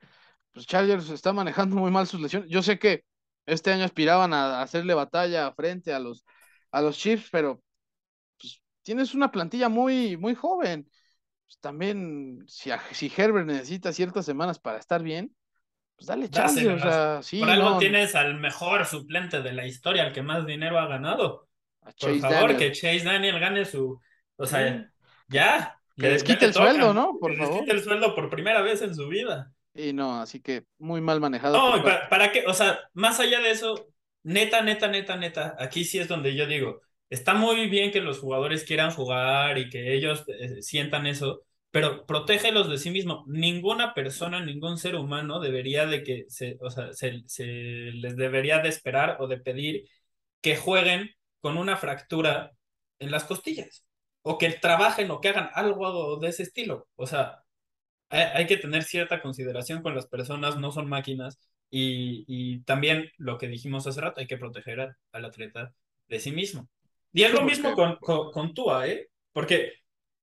pues Chargers está manejando muy mal sus lesiones. Yo sé que este año aspiraban a hacerle batalla frente a los, a los Chiefs, pero pues, tienes una plantilla muy, muy joven. Pues, también, si, si Herbert necesita ciertas semanas para estar bien, pues dale chance, o sea, sí. Por algo tienes al mejor suplente de la historia, el que más dinero ha ganado. Por favor, que Chase Daniel gane su. O sea, ya. Que les quite el sueldo, ¿no? Por que favor. Les quite el sueldo por primera vez en su vida. Y no, así que muy mal manejado. No, para, para qué, o sea, más allá de eso, neta, neta, neta, neta, aquí sí es donde yo digo, está muy bien que los jugadores quieran jugar y que ellos eh, sientan eso, pero protégelos de sí mismo. Ninguna persona, ningún ser humano debería de que se, o sea, se, les debería de esperar o de pedir que jueguen con una fractura en las costillas o que trabajen o que hagan algo de ese estilo. O sea, hay, que tener cierta consideración con las personas, no son máquinas. Y, también lo que dijimos hace rato, hay que proteger al atleta de sí mismo. Y es lo mismo con, con, con Tua, ¿eh? Porque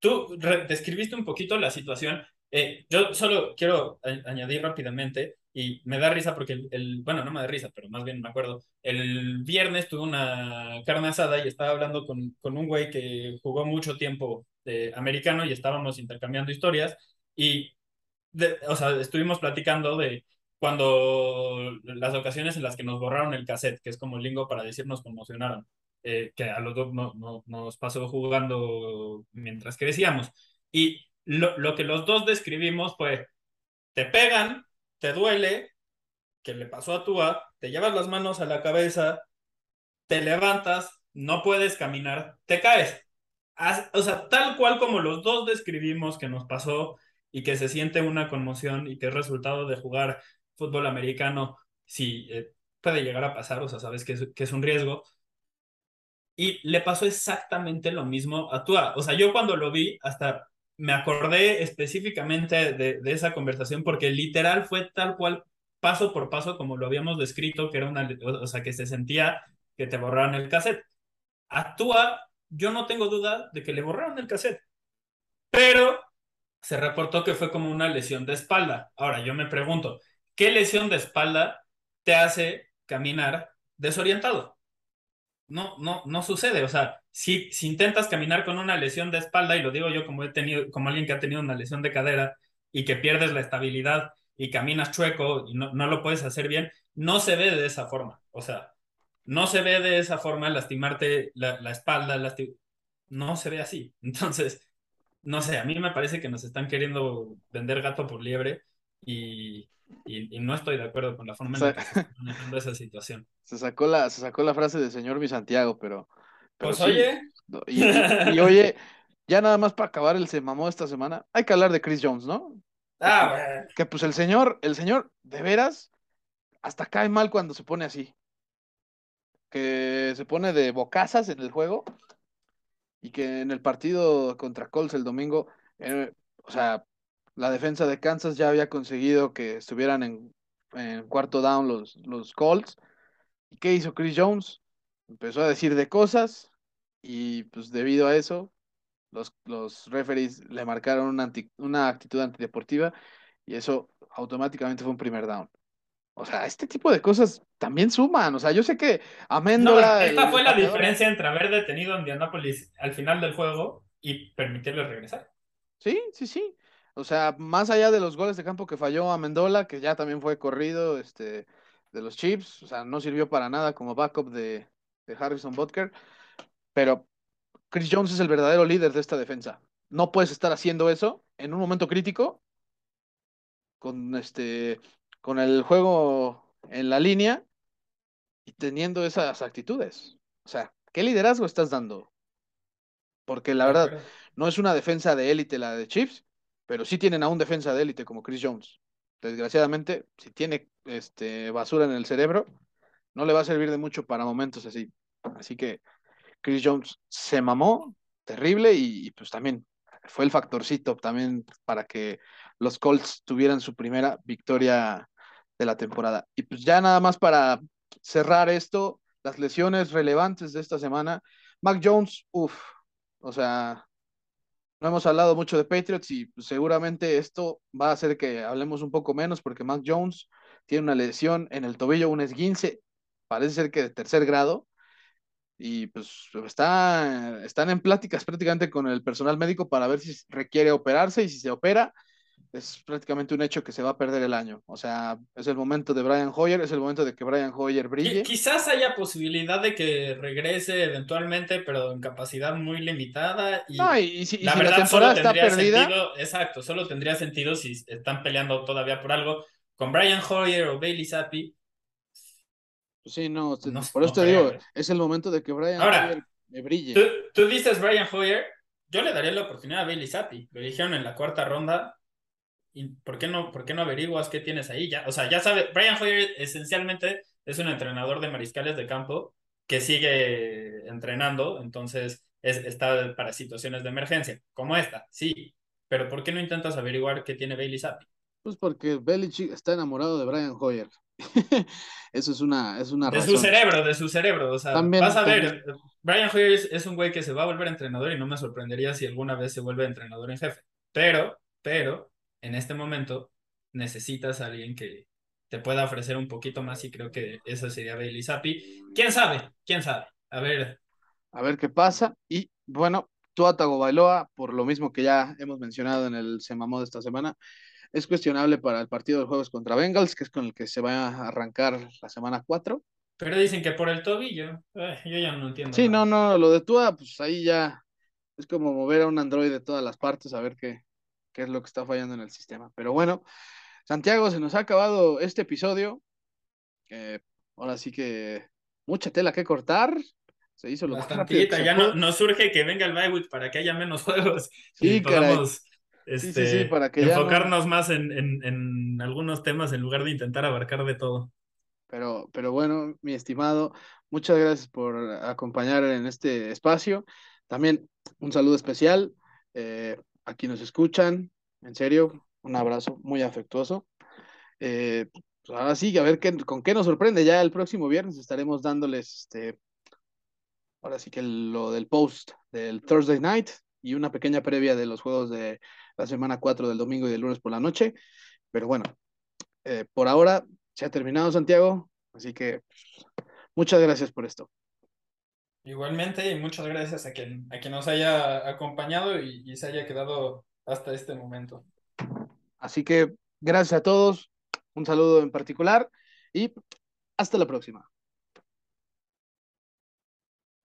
Tú describiste un poquito la situación. Eh, yo solo quiero añadir rápidamente, y me da risa porque el, bueno, no me da risa, pero más bien me acuerdo, el viernes tuve una carne asada y estaba hablando con, con un güey que jugó mucho tiempo de americano y estábamos intercambiando historias y, o sea, estuvimos platicando de cuando las ocasiones en las que nos borraron el cassette, que es como el lingo para decir nos conmocionaron. Eh, que a los dos no, no, nos pasó jugando mientras crecíamos. Y lo, lo que los dos describimos fue, te pegan, te duele, que le pasó a Tua, te llevas las manos a la cabeza, te levantas, no puedes caminar, te caes. O sea, tal cual como los dos describimos que nos pasó y que se siente una conmoción y que es resultado de jugar fútbol americano, si eh, puede llegar a pasar, o sea, sabes que que es un riesgo, y le pasó exactamente lo mismo a Tua. O sea, yo cuando lo vi, hasta me acordé específicamente de, esa conversación porque literal fue tal cual, paso por paso, como lo habíamos descrito, que era una, o sea, que se sentía que te borraron el cassette. A Tua, yo no tengo duda de que le borraron el cassette, pero se reportó que fue como una lesión de espalda. Ahora, yo me pregunto, ¿qué lesión de espalda te hace caminar desorientado. No, no, no sucede. O sea, si, si intentas caminar con una lesión de espalda, y lo digo yo como he tenido, como alguien que ha tenido una lesión de cadera y que pierdes la estabilidad y caminas chueco y no, no lo puedes hacer bien, no se ve de esa forma. O sea, no se ve de esa forma lastimarte la, la espalda, no se ve así. *laughs* Entonces, no sé, a mí me parece que nos están queriendo vender gato por liebre y, y, no estoy de acuerdo con la forma en la que se está manejando esa situación. *laughs* Se sacó la, se sacó la frase del señor mi Santiago, pero... pues oye... Y, oye, ya nada más para acabar el se mamó esta semana, hay que hablar de Chris Jones, ¿no? Ah, que pues el señor, el señor, de veras, hasta cae mal cuando se pone así. Que se pone de bocazas en el juego y que en el partido contra Colts el domingo, eh, o sea, la defensa de Kansas ya había conseguido que estuvieran en, cuarto down los, los Colts. ¿Y qué hizo Chris Jones? Empezó a decir de cosas y pues debido a eso, los, los referees le marcaron una, una actitud antideportiva y eso automáticamente fue un primer down. O sea, este tipo de cosas también suman. O sea, yo sé que Améndola. No, esta fue la diferencia entre haber detenido a Indianapolis al final del juego y permitirle regresar. Sí, sí, sí. O sea, más allá de los goles de campo que falló Amendola, que ya también fue corrido este, de los Chips, o sea, no sirvió para nada como backup de, de Harrison Butker. Pero Chris Jones es el verdadero líder de esta defensa. No puedes estar haciendo eso en un momento crítico con este con el juego en la línea y teniendo esas actitudes. O sea, ¿qué liderazgo estás dando? Porque la verdad, no es una defensa de élite la de Chiefs, pero sí tienen a un defensa de élite como Chris Jones. Desgraciadamente, si tiene este, basura en el cerebro, no le va a servir de mucho para momentos así. Así que Chris Jones se mamó, terrible, y pues también fue el factorcito también para que los Colts tuvieran su primera victoria de la temporada. Y pues ya nada más para cerrar esto, las lesiones relevantes de esta semana. Mac Jones, uff, o sea, no hemos hablado mucho de Patriots y seguramente esto va a hacer que hablemos un poco menos porque Mac Jones tiene una lesión en el tobillo, un esguince, parece ser que de tercer grado. Y pues está, están en pláticas prácticamente con el personal médico para ver si requiere operarse y si se opera, es prácticamente un hecho que se va a perder el año. O sea, es el momento de Brian Hoyer, es el momento de que Brian Hoyer brille. Quizás haya posibilidad de que regrese eventualmente, pero en capacidad muy limitada. Y, no, y, si, la, verdad, temporada está perdida. exacto, solo tendría sentido si están peleando todavía por algo. Con Brian Hoyer o Bailey Zappi. Sí, no, por eso te digo, es el momento de que Brian Hoyer me brille. Tú, tú dices Brian Hoyer, yo le daría la oportunidad a Bailey Zappi. Lo dijeron en la cuarta ronda ¿Y por qué no, por qué no averiguas qué tienes ahí? Ya, o sea, ya sabe, Brian Hoyer esencialmente es un entrenador de mariscales de campo que sigue entrenando, entonces es, está para situaciones de emergencia, como esta, sí. Pero ¿por qué no intentas averiguar qué tiene Bailey Zappi? Pues porque Belichick está enamorado de Brian Hoyer. *laughs* Eso es una, es una De su cerebro, de su cerebro. O sea, vas a ver, Brian Hoyer es, es, un güey que se va a volver entrenador y no me sorprendería si alguna vez se vuelve entrenador en jefe. Pero, pero, en este momento necesitas a alguien que te pueda ofrecer un poquito más y creo que eso sería Bailey Zappi. ¿Quién sabe? ¿Quién sabe? A ver. A ver qué pasa. Y bueno, Tua Bailoa, por lo mismo que ya hemos mencionado en el Semamó de esta semana, es cuestionable para el partido de juegos contra Bengals, que es con el que se va a arrancar la semana 4. Pero dicen que por el tobillo. yo ya no entiendo. Sí, no, no, lo de Tua, pues ahí ya es como mover a un Android de todas las partes a ver qué, qué es lo que está fallando en el sistema. Pero bueno, Santiago, se nos ha acabado este episodio. ahora sí que mucha tela que cortar. Se hizo lo rápido ya no, surge que venga el Bywood para que haya menos *laughs* juegos sí, y podamos este, para que enfocarnos más en, en, en, algunos temas en lugar de intentar abarcar de todo. Pero, pero bueno, mi estimado, muchas gracias por acompañar en este espacio. También un saludo especial. Eh, aquí nos escuchan, en serio, un abrazo muy afectuoso. Eh, pues ahora sí, a ver qué, con qué nos sorprende. Ya el próximo viernes estaremos dándoles este, ahora sí que lo del post del Thursday night y una pequeña previa de los juegos de la semana 4 del domingo y del lunes por la noche. Pero bueno, eh, por ahora se ha terminado, Santiago. Así que muchas gracias por esto. Igualmente, y muchas gracias a quien, a quien nos haya acompañado y, y se haya quedado hasta este momento. Así que gracias a todos, un saludo en particular y hasta la próxima.